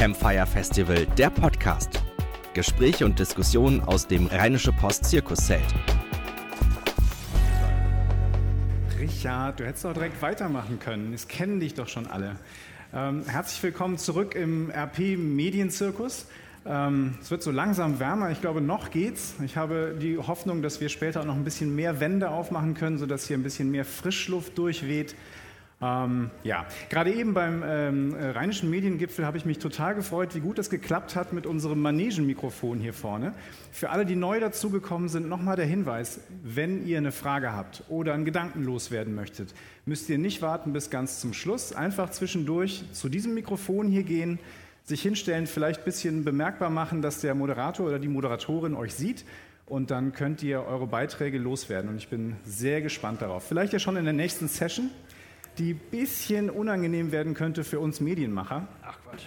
Campfire Festival, der Podcast. Gespräche und Diskussionen aus dem Rheinische Post Zirkuszelt. Richard, du hättest doch direkt weitermachen können. Es kennen dich doch schon alle. Ähm, herzlich willkommen zurück im RP Medienzirkus. Ähm, es wird so langsam wärmer. Ich glaube, noch geht's. Ich habe die Hoffnung, dass wir später auch noch ein bisschen mehr Wände aufmachen können, sodass hier ein bisschen mehr Frischluft durchweht. Ähm, ja, gerade eben beim ähm, Rheinischen Mediengipfel habe ich mich total gefreut, wie gut das geklappt hat mit unserem Manegenmikrofon hier vorne. Für alle, die neu dazugekommen sind, nochmal der Hinweis, wenn ihr eine Frage habt oder einen Gedanken loswerden möchtet, müsst ihr nicht warten bis ganz zum Schluss. Einfach zwischendurch zu diesem Mikrofon hier gehen, sich hinstellen, vielleicht ein bisschen bemerkbar machen, dass der Moderator oder die Moderatorin euch sieht und dann könnt ihr eure Beiträge loswerden. Und ich bin sehr gespannt darauf. Vielleicht ja schon in der nächsten Session die ein bisschen unangenehm werden könnte für uns Medienmacher. Ach Quatsch.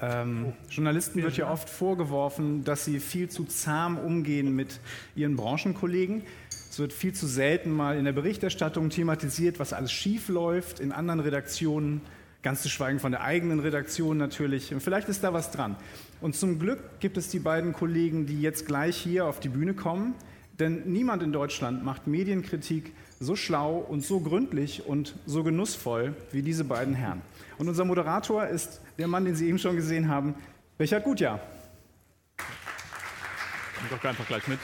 Ähm, Journalisten wird ja oft vorgeworfen, dass sie viel zu zahm umgehen mit ihren Branchenkollegen. Es wird viel zu selten mal in der Berichterstattung thematisiert, was alles schief läuft in anderen Redaktionen, ganz zu schweigen von der eigenen Redaktion natürlich. Und vielleicht ist da was dran. Und zum Glück gibt es die beiden Kollegen, die jetzt gleich hier auf die Bühne kommen. Denn niemand in Deutschland macht Medienkritik so schlau und so gründlich und so genussvoll wie diese beiden Herren. Und unser Moderator ist der Mann, den Sie eben schon gesehen haben, Richard Gutjahr. Kommt doch einfach gleich mit.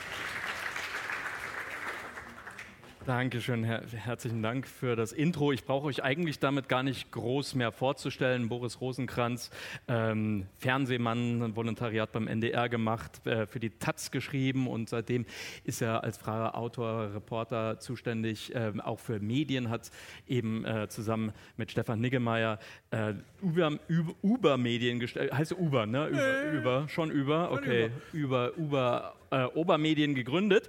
Dankeschön, her herzlichen Dank für das Intro. Ich brauche euch eigentlich damit gar nicht groß mehr vorzustellen. Boris Rosenkranz, ähm, Fernsehmann, Volontariat beim NDR gemacht, äh, für die Taz geschrieben und seitdem ist er als freier Autor, Reporter zuständig, äh, auch für Medien, hat eben äh, zusammen mit Stefan Niggemeier äh, Uber, Uber, Uber Medien gestellt, heißt Uber, ne? Über, über, schon über, okay, über, über äh, Obermedien gegründet.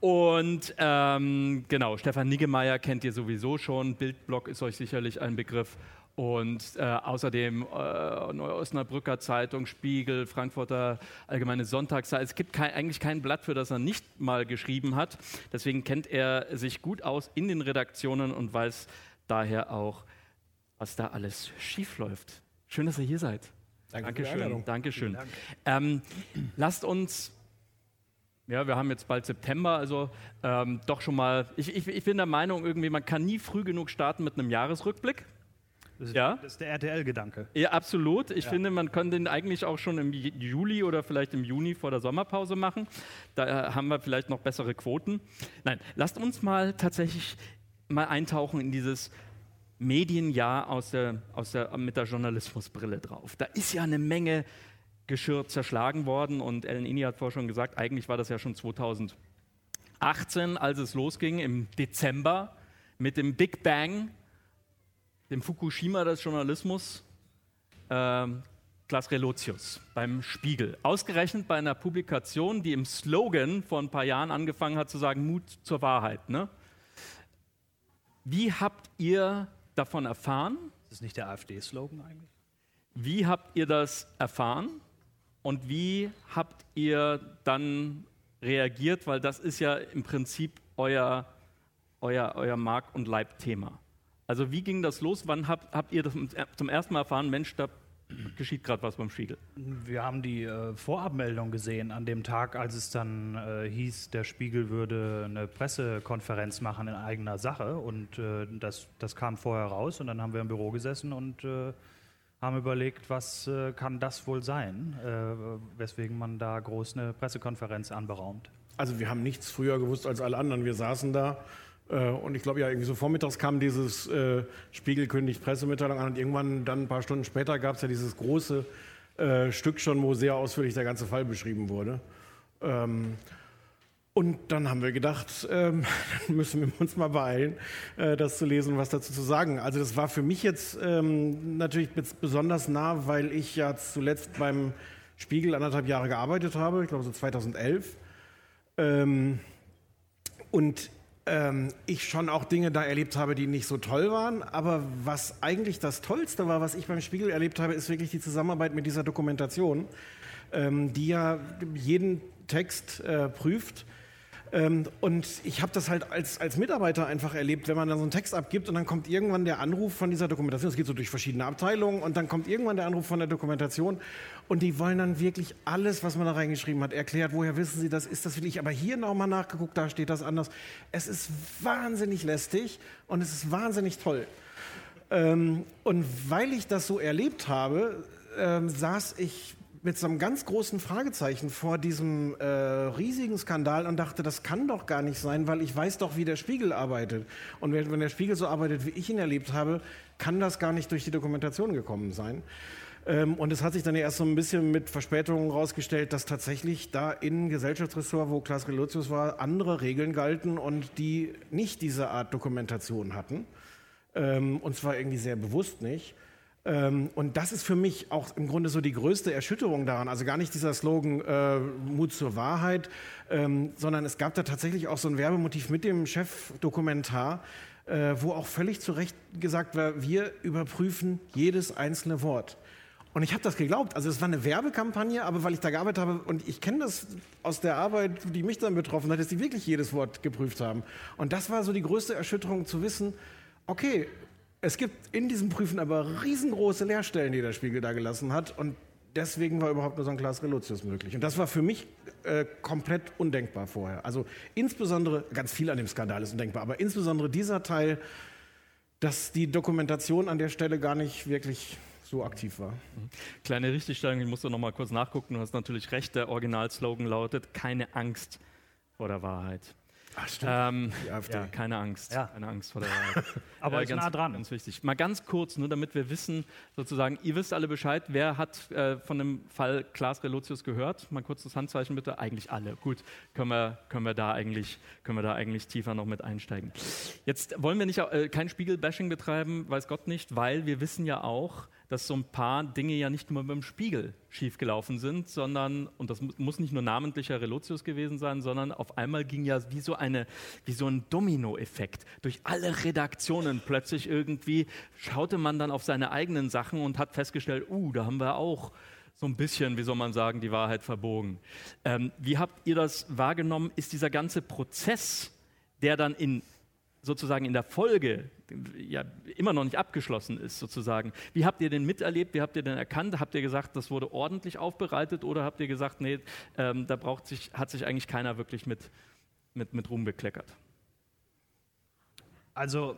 Und ähm, genau, Stefan Niggemeier kennt ihr sowieso schon. Bildblog ist euch sicherlich ein Begriff. Und äh, außerdem äh, Neue Osnabrücker Zeitung, Spiegel, Frankfurter Allgemeine Sonntagszeitung. Es gibt kein, eigentlich kein Blatt, für das er nicht mal geschrieben hat. Deswegen kennt er sich gut aus in den Redaktionen und weiß daher auch, was da alles schiefläuft. Schön, dass ihr hier seid. Danke Dankeschön. Dankeschön. Dank. Ähm, lasst uns ja, wir haben jetzt bald September, also ähm, doch schon mal. Ich, ich, ich, bin der Meinung, irgendwie, man kann nie früh genug starten mit einem Jahresrückblick. Das ist, ja? das ist der RTL-Gedanke. Ja, absolut. Ich ja. finde, man könnte den eigentlich auch schon im Juli oder vielleicht im Juni vor der Sommerpause machen. Da äh, haben wir vielleicht noch bessere Quoten. Nein, lasst uns mal tatsächlich mal eintauchen in dieses Medienjahr aus der, aus der, mit der Journalismusbrille drauf. Da ist ja eine Menge Geschirr zerschlagen worden. Und Ellen Inni hat vorher schon gesagt, eigentlich war das ja schon 2018, als es losging, im Dezember mit dem Big Bang, dem Fukushima des Journalismus, äh, Klaas Relotius beim Spiegel. Ausgerechnet bei einer Publikation, die im Slogan vor ein paar Jahren angefangen hat zu sagen, Mut zur Wahrheit. Ne? Wie habt ihr davon erfahren? Ist das nicht der AfD-Slogan eigentlich? Wie habt ihr das erfahren? Und wie habt ihr dann reagiert? Weil das ist ja im Prinzip euer, euer, euer Mark- und Leibthema. Also wie ging das los? Wann habt, habt ihr das zum ersten Mal erfahren, Mensch, da geschieht gerade was beim Spiegel? Wir haben die äh, Vorabmeldung gesehen an dem Tag, als es dann äh, hieß, der Spiegel würde eine Pressekonferenz machen in eigener Sache. Und äh, das, das kam vorher raus und dann haben wir im Büro gesessen und äh, haben überlegt, was äh, kann das wohl sein, äh, weswegen man da groß eine Pressekonferenz anberaumt. Also wir haben nichts früher gewusst als alle anderen. Wir saßen da äh, und ich glaube ja irgendwie so vormittags kam dieses äh, Spiegel kündigt Pressemitteilung an und irgendwann dann ein paar Stunden später gab es ja dieses große äh, Stück schon, wo sehr ausführlich der ganze Fall beschrieben wurde. Ähm, und dann haben wir gedacht, ähm, müssen wir uns mal beeilen, äh, das zu lesen und was dazu zu sagen. Also das war für mich jetzt ähm, natürlich besonders nah, weil ich ja zuletzt beim Spiegel anderthalb Jahre gearbeitet habe, ich glaube so 2011. Ähm, und ähm, ich schon auch Dinge da erlebt habe, die nicht so toll waren. Aber was eigentlich das Tollste war, was ich beim Spiegel erlebt habe, ist wirklich die Zusammenarbeit mit dieser Dokumentation, ähm, die ja jeden Text äh, prüft und ich habe das halt als, als Mitarbeiter einfach erlebt, wenn man dann so einen Text abgibt und dann kommt irgendwann der Anruf von dieser Dokumentation. Es geht so durch verschiedene Abteilungen und dann kommt irgendwann der Anruf von der Dokumentation und die wollen dann wirklich alles, was man da reingeschrieben hat, erklärt. Woher wissen sie das? Ist das wirklich? Aber hier nochmal nachgeguckt, da steht das anders. Es ist wahnsinnig lästig und es ist wahnsinnig toll. Ähm, und weil ich das so erlebt habe, ähm, saß ich mit so einem ganz großen Fragezeichen vor diesem äh, riesigen Skandal und dachte, das kann doch gar nicht sein, weil ich weiß doch, wie der Spiegel arbeitet. Und wenn, der Spiegel so arbeitet, wie ich ihn erlebt habe, kann das gar nicht durch die Dokumentation gekommen sein. Ähm, und es hat sich dann erst so ein bisschen mit Verspätungen herausgestellt, dass tatsächlich da in Gesellschaftsressort, wo Klaas Relotius war, andere Regeln galten und die nicht diese Art Dokumentation hatten. Ähm, und zwar irgendwie sehr bewusst nicht. Ähm, und das ist für mich auch im Grunde so die größte Erschütterung daran. Also gar nicht dieser Slogan äh, Mut zur Wahrheit, ähm, sondern es gab da tatsächlich auch so ein Werbemotiv mit dem Chefdokumentar, äh, wo auch völlig zu Recht gesagt war, wir überprüfen jedes einzelne Wort. Und ich habe das geglaubt. Also es war eine Werbekampagne, aber weil ich da gearbeitet habe und ich kenne das aus der Arbeit, die mich dann betroffen hat, dass die wirklich jedes Wort geprüft haben. Und das war so die größte Erschütterung zu wissen, okay, es gibt in diesem Prüfen aber riesengroße Leerstellen, die der Spiegel da gelassen hat. Und deswegen war überhaupt nur so ein Glas Relotius möglich. Und das war für mich äh, komplett undenkbar vorher. Also insbesondere, ganz viel an dem Skandal ist undenkbar, aber insbesondere dieser Teil, dass die Dokumentation an der Stelle gar nicht wirklich so aktiv war. Mhm. Kleine Richtigstellung, ich musste noch mal kurz nachgucken. Du hast natürlich recht, der Originalslogan lautet, keine Angst vor der Wahrheit. Ach, ähm, ja, keine Angst. Ja. Keine Angst vor der Wahrheit. Aber äh, ganz, nah dran. Ganz wichtig. Mal ganz kurz, nur damit wir wissen, sozusagen, ihr wisst alle Bescheid, wer hat äh, von dem Fall Klaas Relotius gehört? Mal kurz das Handzeichen bitte. Eigentlich alle. Gut, können wir, können wir, da, eigentlich, können wir da eigentlich tiefer noch mit einsteigen. Jetzt wollen wir nicht äh, kein Spiegelbashing betreiben, weiß Gott nicht, weil wir wissen ja auch, dass so ein paar Dinge ja nicht nur beim Spiegel schiefgelaufen sind, sondern, und das muss nicht nur namentlicher Relotius gewesen sein, sondern auf einmal ging ja wie so, eine, wie so ein Dominoeffekt durch alle Redaktionen. Plötzlich irgendwie schaute man dann auf seine eigenen Sachen und hat festgestellt, uh, da haben wir auch so ein bisschen, wie soll man sagen, die Wahrheit verbogen. Ähm, wie habt ihr das wahrgenommen? Ist dieser ganze Prozess, der dann in sozusagen in der Folge ja immer noch nicht abgeschlossen ist, sozusagen. Wie habt ihr den miterlebt? Wie habt ihr den erkannt? Habt ihr gesagt, das wurde ordentlich aufbereitet oder habt ihr gesagt, nee, ähm, da braucht sich, hat sich eigentlich keiner wirklich mit, mit, mit Ruhm bekleckert? Also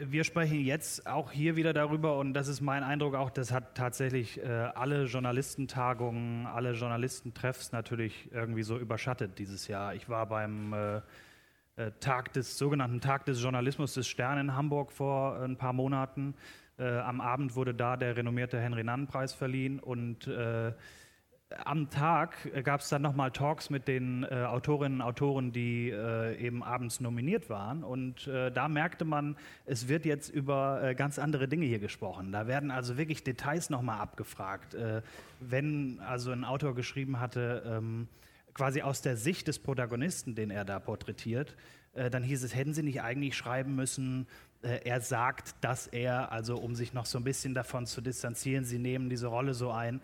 wir sprechen jetzt auch hier wieder darüber und das ist mein Eindruck auch, das hat tatsächlich äh, alle Journalistentagungen, alle Journalistentreffs natürlich irgendwie so überschattet dieses Jahr. Ich war beim äh, äh, Tag des sogenannten Tag des Journalismus des Stern in Hamburg vor ein paar Monaten. Äh, am Abend wurde da der renommierte Henry-Nannen-Preis verliehen und äh, am Tag gab es dann nochmal Talks mit den äh, Autorinnen und Autoren, die äh, eben abends nominiert waren. Und äh, da merkte man, es wird jetzt über ganz andere Dinge hier gesprochen. Da werden also wirklich Details nochmal abgefragt. wenn also ein Autor geschrieben hatte, ähm, quasi aus der Sicht des Protagonisten, den er da porträtiert, äh, dann hieß es, hätten Sie nicht eigentlich schreiben müssen, äh, er sagt, dass er, also um sich noch so ein bisschen davon zu distanzieren, Sie nehmen diese Rolle so ein.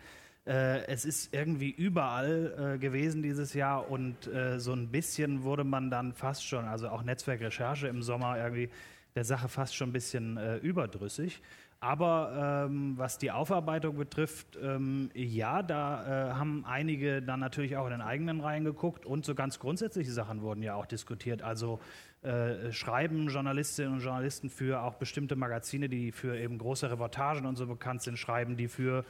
Äh, es ist irgendwie überall äh, gewesen dieses Jahr und äh, so ein bisschen wurde man dann fast schon, also auch Netzwerkrecherche im Sommer irgendwie der Sache fast schon ein bisschen äh, überdrüssig. Aber ähm, was die Aufarbeitung betrifft, ähm, ja, da äh, haben einige dann natürlich auch in den eigenen Reihen geguckt und so ganz grundsätzliche Sachen wurden ja auch diskutiert. Also äh, schreiben Journalistinnen und Journalisten für auch bestimmte Magazine, die für eben große Reportagen und so bekannt sind, schreiben die für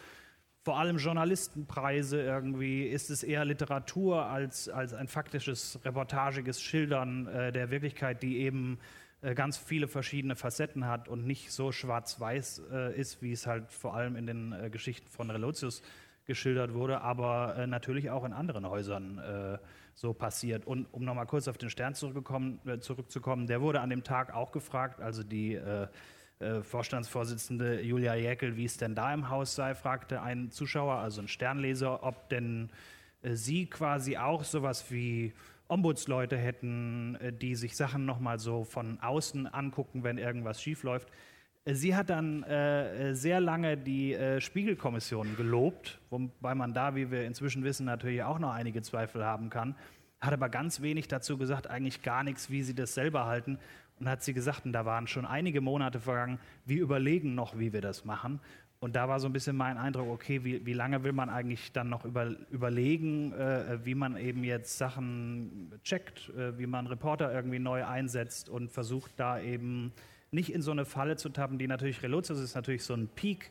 vor allem Journalistenpreise irgendwie? Ist es eher Literatur als, als ein faktisches, reportagiges Schildern äh, der Wirklichkeit, die eben ganz viele verschiedene Facetten hat und nicht so schwarz-weiß äh, ist, wie es halt vor allem in den äh, Geschichten von Relotius geschildert wurde, aber äh, natürlich auch in anderen Häusern äh, so passiert. Und um nochmal kurz auf den Stern äh, zurückzukommen, der wurde an dem Tag auch gefragt, also die Vorstandsvorsitzende Julia Jäckel, wie es denn da im Haus sei, fragte ein Zuschauer, also ein Sternleser, ob denn sie quasi auch sowas wie Ombudsleute hätten, äh, die sich Sachen nochmal so von außen angucken, wenn irgendwas schiefläuft. Äh, sie hat dann äh, sehr lange die äh, Spiegelkommission gelobt, wobei man da, wie wir inzwischen wissen, natürlich auch noch einige Zweifel haben kann. hat aber ganz wenig dazu gesagt, eigentlich gar nichts, wie sie das selber halten. Und hat sie gesagt, und da waren schon einige Monate vergangen, wir überlegen noch, wie wir das machen. Und da war so ein bisschen mein Eindruck, okay, wie, wie lange will man eigentlich dann noch über, überlegen, äh, wie man eben jetzt Sachen checkt, äh, wie man Reporter irgendwie neu einsetzt und versucht da eben nicht in so eine Falle zu tappen, die natürlich Relotius ist natürlich so ein Peak,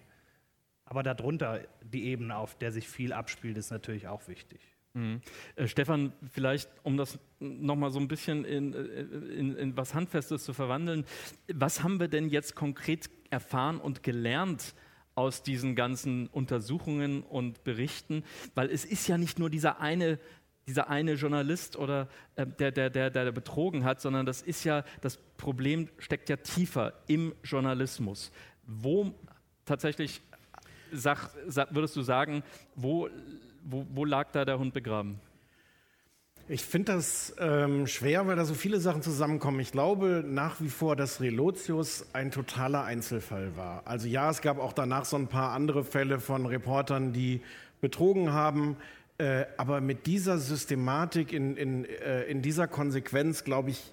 aber darunter die Ebene, auf der sich viel abspielt, ist natürlich auch wichtig. Mhm. Äh, Stefan, vielleicht, um das nochmal so ein bisschen in, äh, in, in was Handfestes zu verwandeln, was haben wir denn jetzt konkret erfahren und gelernt aus diesen ganzen Untersuchungen und Berichten, weil es ist ja nicht nur dieser eine dieser eine Journalist oder äh, der, der, der, der betrogen hat, sondern das ist ja, das Problem steckt ja tiefer im Journalismus. Wo tatsächlich, sag, sag, würdest du sagen, wo, wo, wo lag da der Hund begraben? Ich finde das ähm, schwer, weil da so viele Sachen zusammenkommen. Ich glaube nach wie vor, dass Relotius ein totaler Einzelfall war. Also ja, es gab auch danach so ein paar andere Fälle von Reportern, die betrogen haben. Äh, aber mit dieser Systematik, in, in, äh, in dieser Konsequenz, glaube ich,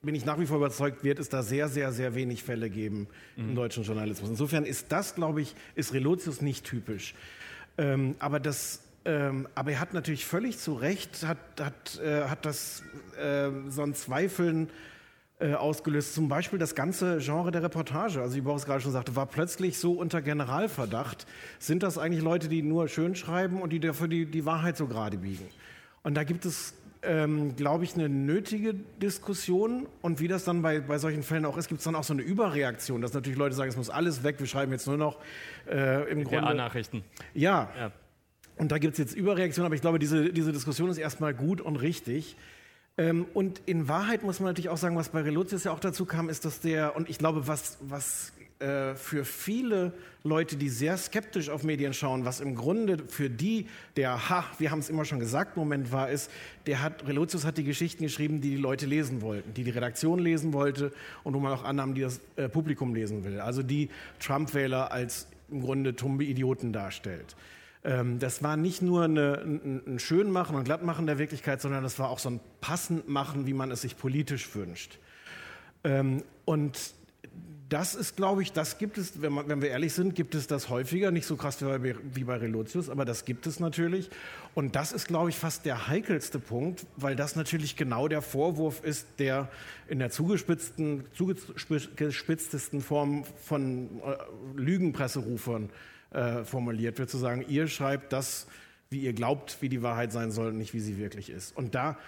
bin ich nach wie vor überzeugt, wird es da sehr, sehr, sehr wenig Fälle geben mhm. im deutschen Journalismus. Insofern ist das, glaube ich, ist Relotius nicht typisch. Ähm, aber das ähm, aber er hat natürlich völlig zu Recht, hat, hat, äh, hat das äh, so ein Zweifeln äh, ausgelöst. Zum Beispiel das ganze Genre der Reportage, also wie Boris gerade schon sagte, war plötzlich so unter Generalverdacht. Sind das eigentlich Leute, die nur schön schreiben und die dafür die, die Wahrheit so gerade biegen? Und da gibt es ähm, glaube ich, eine nötige Diskussion. Und wie das dann bei, bei solchen Fällen auch ist, gibt es dann auch so eine Überreaktion, dass natürlich Leute sagen, es muss alles weg, wir schreiben jetzt nur noch äh, im Grunde. nachrichten Ja. ja. Und da gibt es jetzt Überreaktionen, aber ich glaube, diese, diese Diskussion ist erstmal gut und richtig. Ähm, und in Wahrheit muss man natürlich auch sagen, was bei Relotius ja auch dazu kam, ist, dass der, und ich glaube, was, was äh, für viele Leute, die sehr skeptisch auf Medien schauen, was im Grunde für die der Ha, wir haben es immer schon gesagt, Moment war, ist, der hat, Relotius hat die Geschichten geschrieben, die die Leute lesen wollten, die die Redaktion lesen wollte und wo man auch annahm, die das äh, Publikum lesen will. Also die Trump-Wähler als im Grunde tumbe Idioten darstellt. Ähm, das war nicht nur eine, ein, ein Schönmachen und Glattmachen der Wirklichkeit, sondern das war auch so ein Passendmachen, wie man es sich politisch wünscht. Ähm, und das ist, glaube ich, das gibt es, wenn, man, wenn, wir ehrlich sind, gibt es das häufiger, nicht so krass wie bei, Relotius, aber das gibt es natürlich. Und das ist, glaube ich, fast der heikelste Punkt, weil das natürlich genau der Vorwurf ist, der in der zugespitzten, zugespitztesten Form von äh, Lügenpresserufern äh, formuliert wird, zu sagen, ihr schreibt das, wie ihr glaubt, wie die Wahrheit sein soll, nicht wie sie wirklich ist. Und da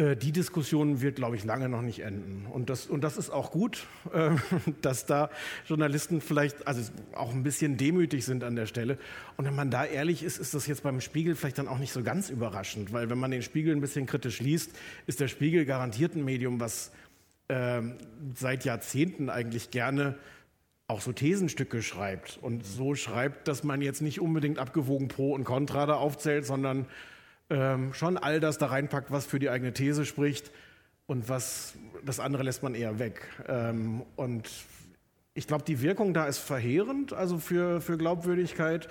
äh, die Diskussion wird, glaube ich, lange noch nicht enden. Und das, und das ist auch gut, äh, dass da Journalisten vielleicht also auch ein bisschen demütig sind an der Stelle. Und wenn man da ehrlich ist, ist das jetzt beim Spiegel vielleicht dann auch nicht so ganz überraschend, weil wenn man den Spiegel ein bisschen kritisch liest, ist der Spiegel garantiert ein Medium, was äh, seit Jahrzehnten eigentlich gerne auch so Thesenstücke schreibt und so schreibt, dass man jetzt nicht unbedingt abgewogen Pro und Contra da aufzählt, sondern ähm, schon all das da reinpackt, was für die eigene These spricht und was das andere lässt man eher weg. Ähm, und ich glaube, die Wirkung da ist verheerend, also für, für Glaubwürdigkeit.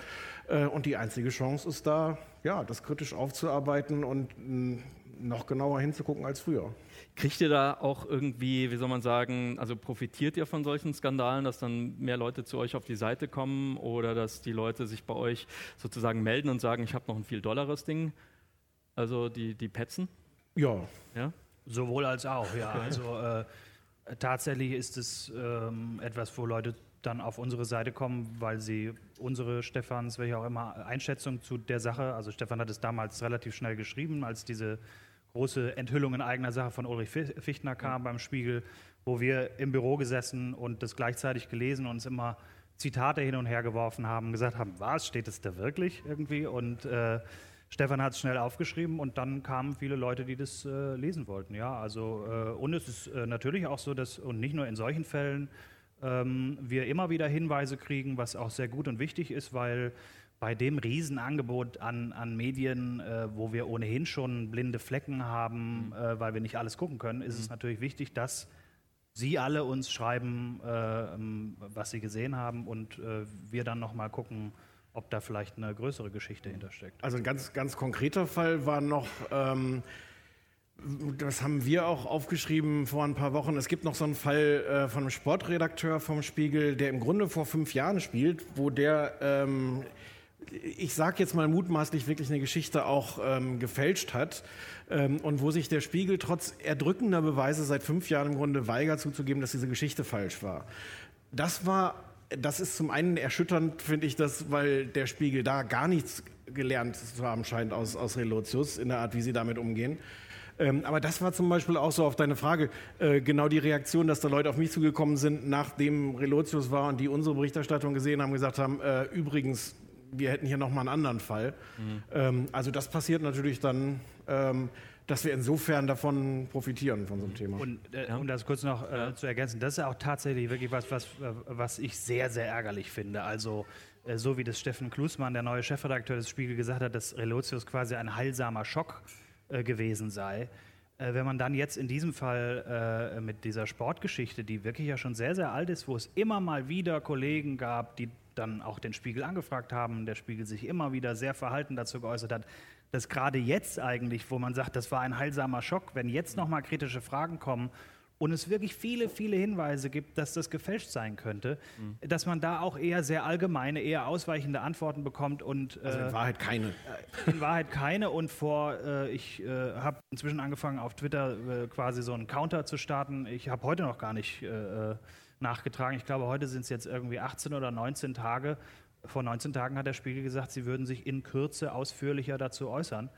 Äh, und die einzige Chance ist da, ja, das kritisch aufzuarbeiten und mh, noch genauer hinzugucken als früher. Kriegt ihr da auch irgendwie, wie soll man sagen, also profitiert ihr von solchen Skandalen, dass dann mehr Leute zu euch auf die Seite kommen oder dass die Leute sich bei euch sozusagen melden und sagen, ich habe noch ein viel dolleres Ding? Also die, die Petzen? Ja. ja. Sowohl als auch, ja. Also äh, tatsächlich ist es ähm, etwas, wo Leute dann auf unsere Seite kommen, weil sie unsere Stefans, welche auch immer, Einschätzung zu der Sache, also Stefan hat es damals relativ schnell geschrieben, als diese große Enthüllung in eigener Sache von Ulrich Fichtner kam beim Spiegel, wo wir im Büro gesessen und das gleichzeitig gelesen und uns immer Zitate hin und her geworfen haben, gesagt haben, was, steht es da wirklich irgendwie? Und äh, Stefan hat es schnell aufgeschrieben und dann kamen viele Leute, die das äh, lesen wollten. Ja, also äh, und es ist äh, natürlich auch so, dass und nicht nur in solchen Fällen ähm, wir immer wieder Hinweise kriegen, was auch sehr gut und wichtig ist, weil bei dem Riesenangebot an, an Medien, äh, wo wir ohnehin schon blinde Flecken haben, mhm. äh, weil wir nicht alles gucken können, ist mhm. es natürlich wichtig, dass Sie alle uns schreiben, äh, ähm, was Sie gesehen haben und äh, wir dann nochmal gucken, ob da vielleicht eine größere Geschichte hintersteckt. Also ein ganz, ganz konkreter Fall war noch, ähm, Das haben wir auch aufgeschrieben vor ein paar Wochen. Es gibt noch so einen Fall äh, von einem Sportredakteur vom Spiegel, der im Grunde vor fünf Jahren spielt, wo der, ähm, ich sage jetzt mal mutmaßlich, wirklich eine Geschichte auch ähm, gefälscht hat ähm, und wo sich der Spiegel trotz erdrückender Beweise seit fünf Jahren im Grunde weigert zuzugeben, dass diese Geschichte falsch war. Das war, das ist zum einen erschütternd, finde ich das, weil der Spiegel da gar nichts gelernt zu haben scheint aus, aus Relotius in der Art, wie sie damit umgehen. Ähm, aber das war zum Beispiel auch so auf deine Frage, äh, genau die Reaktion, dass da Leute auf mich zugekommen sind, nachdem Relotius war und die unsere Berichterstattung gesehen haben, gesagt haben, äh, übrigens, wir hätten hier nochmal einen anderen Fall. Mhm. Ähm, also das passiert natürlich dann, ähm, dass wir insofern davon profitieren von so einem Thema. Und äh, um das kurz noch äh, zu ergänzen, das ist auch tatsächlich wirklich was, was, was ich sehr, sehr ärgerlich finde. Also äh, so wie das Steffen Klusmann, der neue Chefredakteur des Spiegel, gesagt hat, dass Relotius quasi ein heilsamer Schock äh, gewesen sei. Äh, wenn man dann jetzt in diesem Fall äh, mit dieser Sportgeschichte, die wirklich ja schon sehr, sehr alt ist, wo es immer mal wieder Kollegen gab, die dann auch den Spiegel angefragt haben, der Spiegel sich immer wieder sehr verhalten dazu geäußert hat, dass gerade jetzt eigentlich, wo man sagt, das war ein heilsamer Schock, wenn jetzt nochmal kritische Fragen kommen und es wirklich viele, viele Hinweise gibt, dass das gefälscht sein könnte, mhm. dass man da auch eher sehr allgemeine, eher ausweichende Antworten bekommt und also in äh, Wahrheit keine. Äh, in Wahrheit keine und vor, äh, ich äh, habe inzwischen angefangen auf Twitter äh, quasi so einen Counter zu starten. Ich habe heute noch gar nicht äh, nachgetragen. Ich glaube, heute sind es jetzt irgendwie 18 oder 19 Tage. Vor 19 Tagen hat der Spiegel gesagt, sie würden sich in Kürze ausführlicher dazu äußern.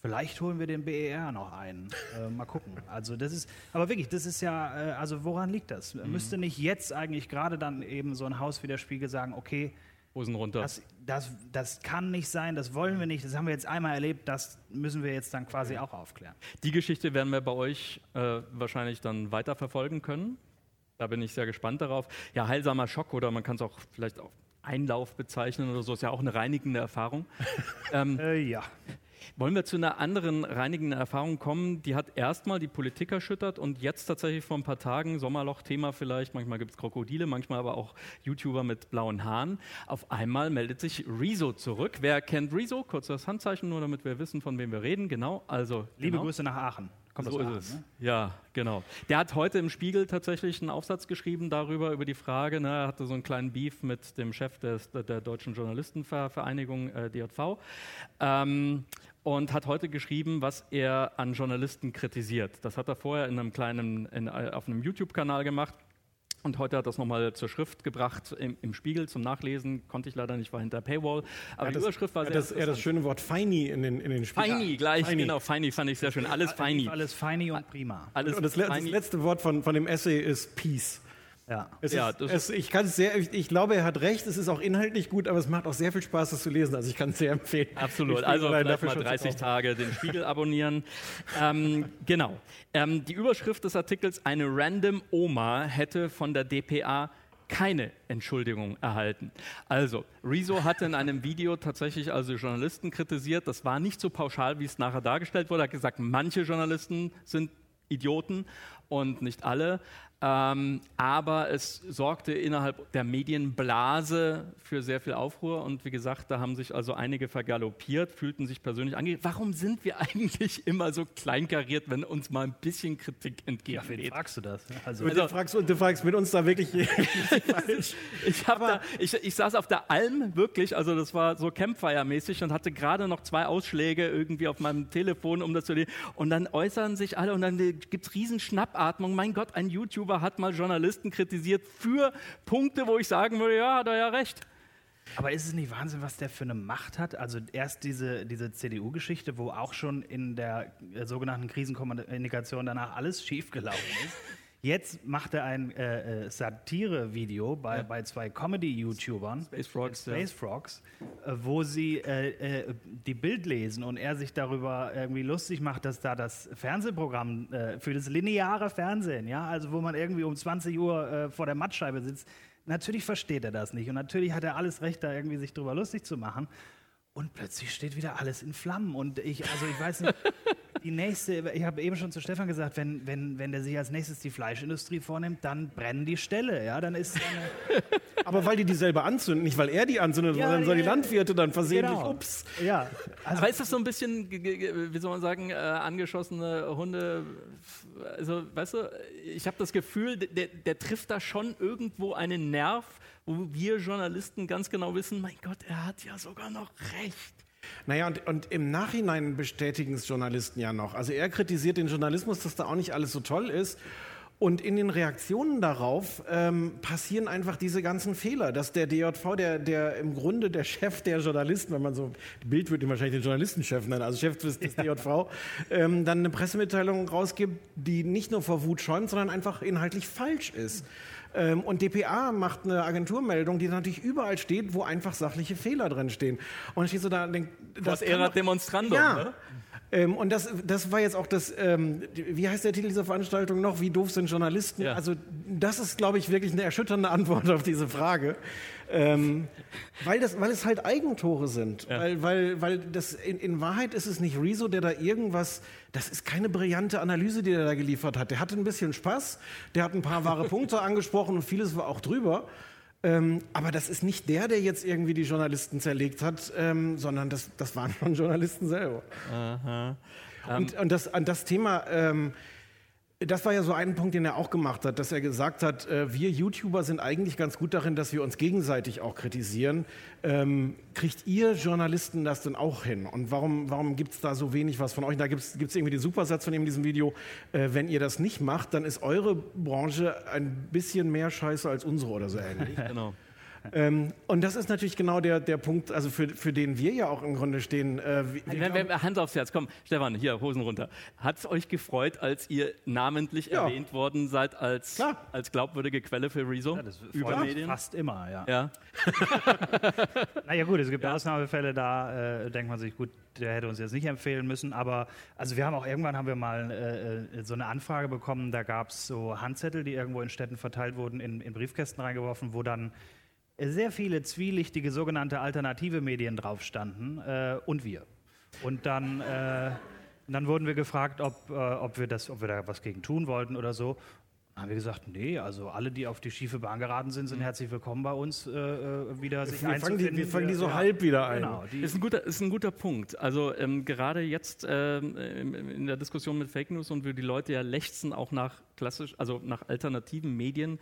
Vielleicht holen wir den BER noch ein. Äh, mal gucken. Also das ist, aber wirklich, das ist ja, äh, also woran liegt das? Mhm. Müsste nicht jetzt eigentlich gerade dann eben so ein Haus wie der Spiegel sagen, okay, Hosen runter. Das, das, das kann nicht sein, das wollen wir nicht, das haben wir jetzt einmal erlebt, das müssen wir jetzt dann quasi auch aufklären. Die Geschichte werden wir bei euch äh, wahrscheinlich dann weiter verfolgen können. Da bin ich sehr gespannt darauf. Ja, heilsamer Schock oder man kann es auch vielleicht auch Einlauf bezeichnen oder so, ist ja auch eine reinigende Erfahrung. ähm, äh, ja. Wollen wir zu einer anderen reinigenden Erfahrung kommen? Die hat erstmal die Politik erschüttert und jetzt tatsächlich vor ein paar Tagen, Sommerloch-Thema vielleicht, manchmal gibt es Krokodile, manchmal aber auch YouTuber mit blauen Haaren. Auf einmal meldet sich Rezo zurück. Wer kennt Rezo? Kurz das Handzeichen, nur damit wir wissen, von wem wir reden. Genau, also. Liebe genau. Grüße nach Aachen. Kommt so ist Aachen, es. Ne? Ja, genau. Der hat heute im Spiegel tatsächlich einen Aufsatz geschrieben darüber, über die Frage, ne, er hatte so einen kleinen Beef mit dem Chef des, der Deutschen Journalistenvereinigung, äh, DJV. Ähm, und hat heute geschrieben, was er an Journalisten kritisiert. Das hat er vorher in einem kleinen, in, auf einem YouTube-Kanal gemacht. Und heute hat er das nochmal zur Schrift gebracht im, im, Spiegel zum Nachlesen. Konnte ich leider nicht, war hinter Paywall. Aber ja, die Überschrift war sehr das, Er das schöne Wort Feini in den, in den Spiegel. Feini, gleich, feini. genau. Feini fand ich sehr schön. Alles Feini. Alles Feini und prima. Alles und das, das letzte Wort von, von dem Essay ist Peace. Ja. Es ja ist, es, ich kann sehr, ich, ich, glaube, er hat recht. Es ist auch inhaltlich gut, aber es macht auch sehr viel Spaß, das zu lesen. Also ich kann es sehr empfehlen. Absolut. Also vielleicht mal 30 Tage den Spiegel abonnieren. ähm, genau. Ähm, die Überschrift des Artikels: Eine random Oma hätte von der DPA keine Entschuldigung erhalten. Also, Rezo hatte in einem Video tatsächlich also Journalisten kritisiert. Das war nicht so pauschal, wie es nachher dargestellt wurde. Er hat gesagt, manche Journalisten sind Idioten und nicht alle. Ähm, aber es sorgte innerhalb der Medienblase für sehr viel Aufruhr und wie gesagt, da haben sich also einige vergaloppiert, fühlten sich persönlich angegriffen. Warum sind wir eigentlich immer so kleinkariert, wenn uns mal ein bisschen Kritik entgegensteht? Ja, fragst du das? Also, also du, fragst, du fragst mit uns da wirklich ich, da, ich, ich saß auf der Alm wirklich, also das war so Campfire-mäßig und hatte gerade noch zwei Ausschläge irgendwie auf meinem Telefon, um das zu lesen. Und dann äußern sich alle und dann gibt es riesen Schnappatmung. Mein Gott, ein YouTube YouTuber hat mal Journalisten kritisiert für Punkte, wo ich sagen würde, ja, hat er ja recht. Aber ist es nicht Wahnsinn, was der für eine Macht hat? Also erst diese, diese CDU-Geschichte, wo auch schon in der äh, sogenannten Krisenkommunikation danach alles schiefgelaufen ist. Jetzt macht er ein äh, äh, Satire-Video bei, ja. bei zwei Comedy-YouTubern, Space Frogs, Space. Frogs äh, wo sie äh, äh, die Bild lesen und er sich darüber irgendwie lustig macht, dass da das Fernsehprogramm äh, für das lineare Fernsehen, ja, also wo man irgendwie um 20 Uhr vor der Mattscheibe sitzt, natürlich versteht er das nicht und natürlich hat er alles Recht, da irgendwie sich drüber lustig zu machen. Und plötzlich steht wieder alles in Flammen. Und ich, also ich weiß nicht, Die nächste, ich habe eben schon zu Stefan gesagt, wenn, wenn, wenn der sich als nächstes die Fleischindustrie vornimmt, dann brennen die Ställe. Ja, dann ist eine, Aber weil die die selber anzünden, nicht weil er die anzündet, Ja, sondern soll die ja, Landwirte dann versehentlich, genau. ups. Ja, also Aber ist das so ein bisschen, wie soll man sagen, äh, angeschossene Hunde? Also, weißt du, ich habe das Gefühl, der, der trifft da schon irgendwo einen Nerv, wo wir Journalisten ganz genau wissen, mein Gott, er hat ja sogar noch recht. Naja, und, und im Nachhinein bestätigen es Journalisten ja noch. Also er kritisiert den Journalismus, dass da auch nicht alles so toll ist. Und in den Reaktionen darauf ähm, passieren einfach diese ganzen Fehler, dass der DJV, der, der im Grunde der Chef der Journalisten, wenn man so, Bild würde ihn wahrscheinlich den Journalistenchef nennen, also Chef des, des DJV, ähm, dann eine Pressemitteilung rausgibt, die nicht nur vor Wut schäumt, sondern einfach inhaltlich falsch ist. Ähm, und dpa macht eine Agenturmeldung, die natürlich überall steht, wo einfach sachliche Fehler drin stehen. Und dann steht so da, denk, Was kann erat doch- demonstrandum, ja. ne? Ähm, und das, das war jetzt auch das, ähm, wie heißt der Titel dieser Veranstaltung noch? Wie doof sind Journalisten? Ja. Also das ist, glaube ich, wirklich eine erschütternde Antwort auf diese Frage. Ähm, weil, das, weil es halt Eigentore sind. Weil, weil, weil das in, in Wahrheit ist es nicht Rezo, der da irgendwas, das ist keine brillante Analyse, die er da geliefert hat. Der hatte ein bisschen Spaß, der hat ein paar wahre Punkte angesprochen und vieles war auch drüber. Ähm, aber das ist nicht der, der jetzt irgendwie die Journalisten zerlegt hat, ähm, sondern das, das waren schon Journalisten selber. Und, und das, an das Thema, ähm, das war ja so ein Punkt, den er auch gemacht hat, dass er gesagt hat, äh, wir YouTuber sind eigentlich ganz gut darin, dass wir uns gegenseitig auch kritisieren. Ähm, kriegt ihr Journalisten das denn auch hin? Und warum, warum gibt es da so wenig was von euch? Da gibt es irgendwie den Supersatz von ihm in diesem Video, äh, wenn ihr das nicht macht, dann ist eure Branche ein bisschen mehr scheiße als unsere oder so ähnlich. Genau. Ähm, und das ist natürlich genau der, der Punkt, also für, für den wir ja auch im Grunde stehen. Äh, wir, wir Wenn, wenn, Hand aufs Herz, komm, Stefan, hier, Hosen runter. Hat es euch gefreut, als ihr namentlich Ja. erwähnt worden seid als, Klar. als glaubwürdige Quelle für Rezo? ja, das über freut mich Medien? fast immer, ja. Ja. Naja gut, es gibt Ausnahmefälle, da äh, denkt man sich, gut, der hätte uns jetzt nicht empfehlen müssen, aber also wir haben auch irgendwann haben wir mal äh, äh, so eine Anfrage bekommen, da gab es so Handzettel, die irgendwo in Städten verteilt wurden, in, in Briefkästen reingeworfen, wo dann sehr viele zwielichtige sogenannte alternative Medien drauf standen äh, und wir. Und dann, äh, dann wurden wir gefragt, ob, äh, ob, wir das, ob wir da was gegen tun wollten oder so. Dann haben wir gesagt, nee, also alle, die auf die schiefe Bahn geraten sind, sind herzlich willkommen bei uns, äh, äh, wieder sich wir, fangen die, wir fangen die so Ja, halb wieder ein. Genau, Ist ein guter, ist ein guter Punkt. Also ähm, gerade jetzt ähm, in der Diskussion mit Fake News und wie die Leute ja lechzen auch nach klassisch, also nach alternativen Medien.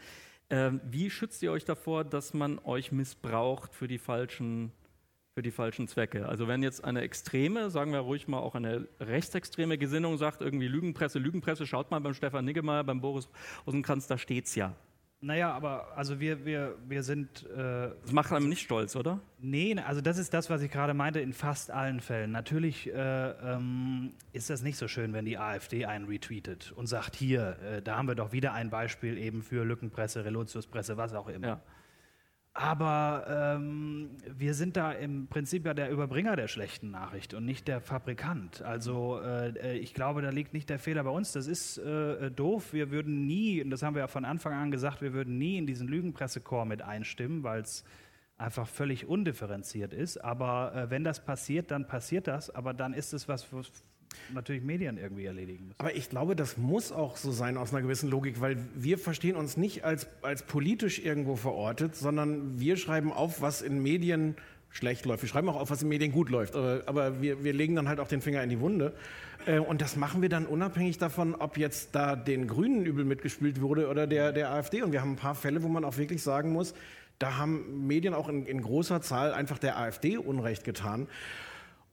Ähm, wie schützt ihr euch davor, dass man euch missbraucht für die falschen für die falschen Zwecke. Also wenn jetzt eine extreme, sagen wir ruhig mal auch eine rechtsextreme Gesinnung sagt, irgendwie Lügenpresse, Lügenpresse, schaut mal beim Stefan Niggemeier, beim Boris Rosenkranz, da steht's ja. Naja, aber also wir, wir, wir sind äh, Das macht einem nicht stolz, oder? Nee, also das ist das, was ich gerade meinte, in fast allen Fällen. Natürlich äh, ähm, ist das nicht so schön, wenn die AfD einen retweetet und sagt, hier, äh, da haben wir doch wieder ein Beispiel eben für Lückenpresse, Relotiuspresse, was auch immer. Ja. Aber ähm, wir sind da im Prinzip ja der Überbringer der schlechten Nachricht und nicht der Fabrikant. Also äh, äh, ich glaube, da liegt nicht der Fehler bei uns. Das ist äh, äh, doof. Wir würden nie, und das haben wir ja von Anfang an gesagt, wir würden nie in diesen Lügenpressekorps mit einstimmen, weil es einfach völlig undifferenziert ist. Aber äh, wenn das passiert, dann passiert das. Aber dann ist es was natürlich Medien irgendwie erledigen müssen. Aber ich glaube, das muss auch so sein aus einer gewissen Logik, weil wir verstehen uns nicht als, als politisch irgendwo verortet, sondern wir schreiben auf, was in Medien schlecht läuft. Wir schreiben auch auf, was in Medien gut läuft, aber, aber wir, wir legen dann halt auch den Finger in die Wunde. Äh, und das machen wir dann unabhängig davon, ob jetzt da den Grünen übel mitgespielt wurde oder der, der AfD. Und wir haben ein paar Fälle, wo man auch wirklich sagen muss, da haben Medien auch in, in großer Zahl einfach der AfD Unrecht getan.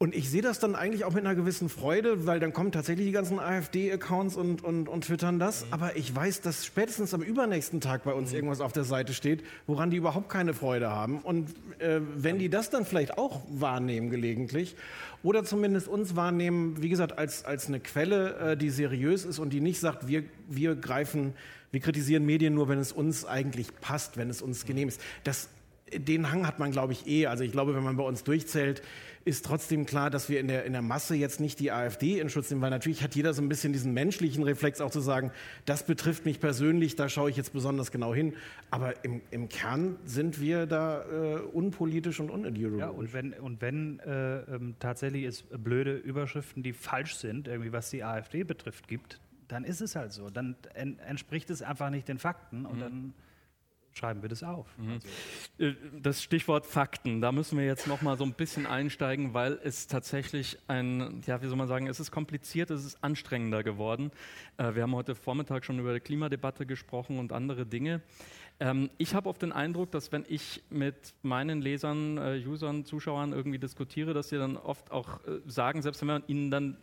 Und ich sehe das dann eigentlich auch mit einer gewissen Freude, weil dann kommen tatsächlich die ganzen AfD-Accounts und, und, und twittern das. Aber ich weiß, dass spätestens am übernächsten Tag bei uns irgendwas auf der Seite steht, woran die überhaupt keine Freude haben. Und äh, wenn die das dann vielleicht auch wahrnehmen gelegentlich oder zumindest uns wahrnehmen, wie gesagt, als, als eine Quelle, äh, die seriös ist und die nicht sagt, wir, wir greifen, wir kritisieren Medien nur, wenn es uns eigentlich passt, wenn es uns genehm ist. Das den Hang hat man, glaube ich, eh. Also ich glaube, wenn man bei uns durchzählt, ist trotzdem klar, dass wir in der, in der Masse jetzt nicht die AfD in Schutz nehmen, weil natürlich hat jeder so ein bisschen diesen menschlichen Reflex auch zu sagen, das betrifft mich persönlich, da schaue ich jetzt besonders genau hin. Aber im, im Kern sind wir da äh, unpolitisch und unideologisch. Ja, und wenn, und wenn äh, ähm, tatsächlich es blöde Überschriften, die falsch sind, irgendwie was die AfD betrifft, gibt, dann ist es halt so. Dann en entspricht es einfach nicht den Fakten und mhm. dann schreiben wir das auf. Mhm. Also. Äh, das Stichwort Fakten, da müssen wir jetzt noch mal so ein bisschen einsteigen, weil es tatsächlich ein, ja, wie soll man sagen, es ist kompliziert, es ist anstrengender geworden. Äh, wir haben heute Vormittag schon über die Klimadebatte gesprochen und andere Dinge. Ähm, ich habe oft den Eindruck, dass wenn ich mit meinen Lesern, äh, Usern, Zuschauern irgendwie diskutiere, dass sie dann oft auch sagen, selbst wenn man ihnen dann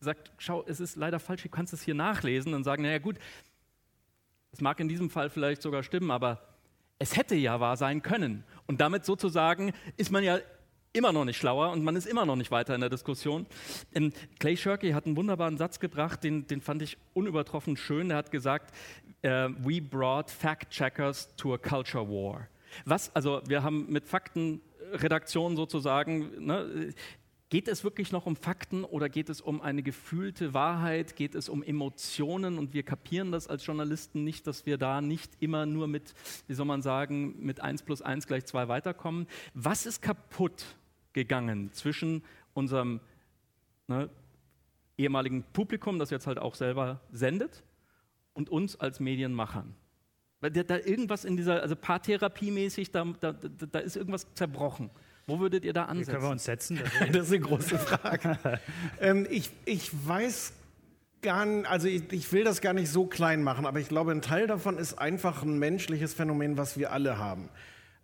sagt, schau, es ist leider falsch, du kannst es hier nachlesen, dann sagen, naja gut, es mag in diesem Fall vielleicht sogar stimmen, aber es hätte ja wahr sein können. Und damit sozusagen ist man ja immer noch nicht schlauer und man ist immer noch nicht weiter in der Diskussion. Ähm, Clay Shirky hat einen wunderbaren Satz gebracht, den, den fand ich unübertroffen schön. Er hat gesagt, uh, we brought fact-checkers to a culture war. Was, also wir haben mit Faktenredaktionen sozusagen ne, Geht es wirklich noch um Fakten oder geht es um eine gefühlte Wahrheit? Geht es um Emotionen? Und wir kapieren das als Journalisten nicht, dass wir da nicht immer nur mit, wie soll man sagen, mit 1 plus 1 gleich 2 weiterkommen. Was ist kaputt gegangen zwischen unserem ne, ehemaligen Publikum, das jetzt halt auch selber sendet, und uns als Medienmachern? Weil da, da irgendwas in dieser, also Paartherapiemäßig, da, da, da ist irgendwas zerbrochen. Wo würdet ihr da ansetzen? Können wir uns setzen? Das ist eine große Frage. ähm, ich, ich weiß gar nicht, also ich, ich will das gar nicht so klein machen, aber ich glaube, ein Teil davon ist einfach ein menschliches Phänomen, was wir alle haben.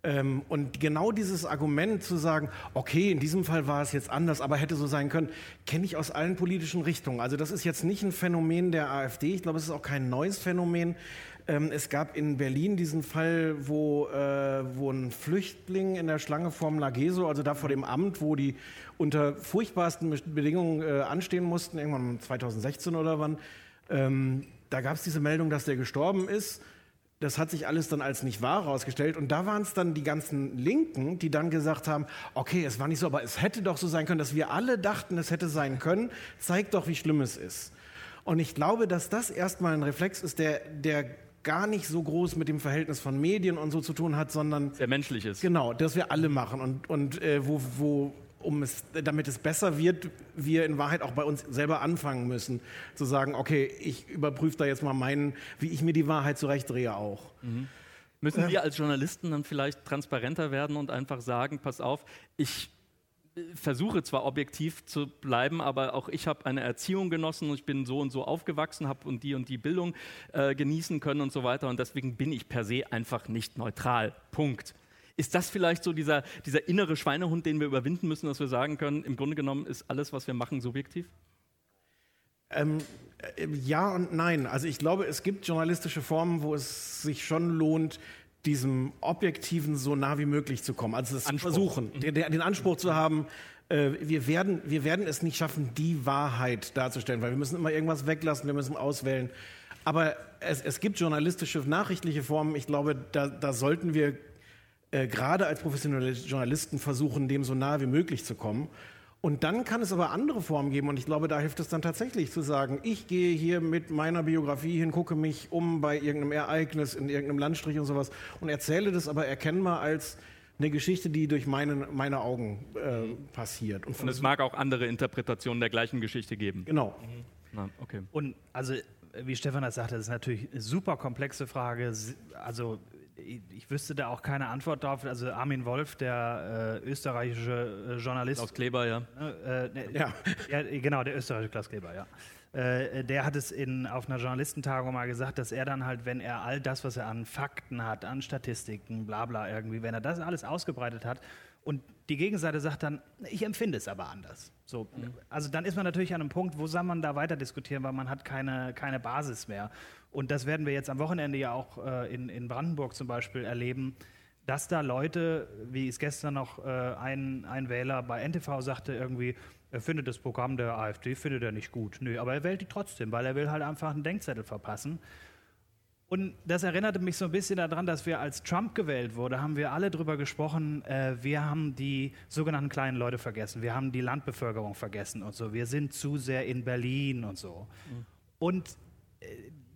Ähm, und genau dieses Argument zu sagen, okay, in diesem Fall war es jetzt anders, aber hätte so sein können, kenne ich aus allen politischen Richtungen. Also das ist jetzt nicht ein Phänomen der AfD, ich glaube, es ist auch kein neues Phänomen. Ähm, es gab in Berlin diesen Fall, wo, äh, wo ein Flüchtling in der Schlange vorm Lageso, also da vor dem Amt, wo die unter furchtbarsten Bedingungen äh, anstehen mussten, irgendwann 2016 oder wann, ähm, da gab es diese Meldung, dass der gestorben ist. Das hat sich alles dann als nicht wahr herausgestellt. Und da waren es dann die ganzen Linken, die dann gesagt haben, okay, es war nicht so, aber es hätte doch so sein können, dass wir alle dachten, es hätte sein können. Zeigt doch, wie schlimm es ist. Und ich glaube, dass das erstmal ein Reflex ist, der, der gar nicht so groß mit dem Verhältnis von Medien und so zu tun hat, sondern sehr menschlich ist. Genau, dass wir alle machen und, und äh, wo, wo um es, damit es besser wird, wir in Wahrheit auch bei uns selber anfangen müssen, zu sagen, okay, ich überprüfe da jetzt mal meinen, wie ich mir die Wahrheit zurechtdrehe auch. Mhm. Müssen wir als Journalisten dann vielleicht transparenter werden und einfach sagen, pass auf, ich versuche zwar objektiv zu bleiben, aber auch ich habe eine Erziehung genossen und ich bin so und so aufgewachsen, habe und die und die Bildung äh, genießen können und so weiter und deswegen bin ich per se einfach nicht neutral. Punkt. Ist das vielleicht so dieser, dieser innere Schweinehund, den wir überwinden müssen, dass wir sagen können, im Grunde genommen ist alles, was wir machen, subjektiv? Ähm, äh, ja und nein. Also ich glaube, es gibt journalistische Formen, wo es sich schon lohnt, diesem Objektiven so nah wie möglich zu kommen. Also das Anspruch. versuchen, den, den, Anspruch zu haben, äh, wir, werden, wir werden es nicht schaffen, die Wahrheit darzustellen, weil wir müssen immer irgendwas weglassen, wir müssen auswählen. Aber es, es gibt journalistische, nachrichtliche Formen. Ich glaube, da, da sollten wir äh, gerade als professionelle Journalisten versuchen, dem so nah wie möglich zu kommen. Und dann kann es aber andere Formen geben und ich glaube, da hilft es dann tatsächlich zu sagen, ich gehe hier mit meiner Biografie hin, gucke mich um bei irgendeinem Ereignis in irgendeinem Landstrich und sowas und erzähle das aber erkennbar als eine Geschichte, die durch meine, meine Augen äh, passiert. Und, und, es mag auch andere Interpretationen der gleichen Geschichte geben. Genau. Mhm. Na, okay. Und also, wie Stefan das sagte, das ist natürlich eine super komplexe Frage. Also ich wüsste da auch keine Antwort darauf. Also Armin Wolf, der äh, österreichische äh, Journalist. Klaus Kleber, ja. Äh, ne, ja. ja. Genau, der österreichische Klaus Kleber, ja. Äh, der hat es in, auf einer Journalistentagung mal gesagt, dass er dann halt, wenn er all das, was er an Fakten hat, an Statistiken, bla bla irgendwie, wenn er das alles ausgebreitet hat und die Gegenseite sagt dann, ich empfinde es aber anders. So, mhm. Also dann ist man natürlich an einem Punkt, wo soll man da weiter diskutieren, weil man hat keine, keine Basis mehr. Und das werden wir jetzt am Wochenende ja auch äh, in, in Brandenburg zum Beispiel erleben, dass da Leute, wie es gestern noch äh, ein, ein Wähler bei NTV sagte, irgendwie, er findet das Programm der AfD, findet er nicht gut. Nö, aber er wählt die trotzdem, weil er will halt einfach einen Denkzettel verpassen. Und das erinnerte mich so ein bisschen daran, dass wir als Trump gewählt wurde, haben wir alle darüber gesprochen, äh, wir haben die sogenannten kleinen Leute vergessen, wir haben die Landbevölkerung vergessen und so, wir sind zu sehr in Berlin und so. Mhm. Und äh,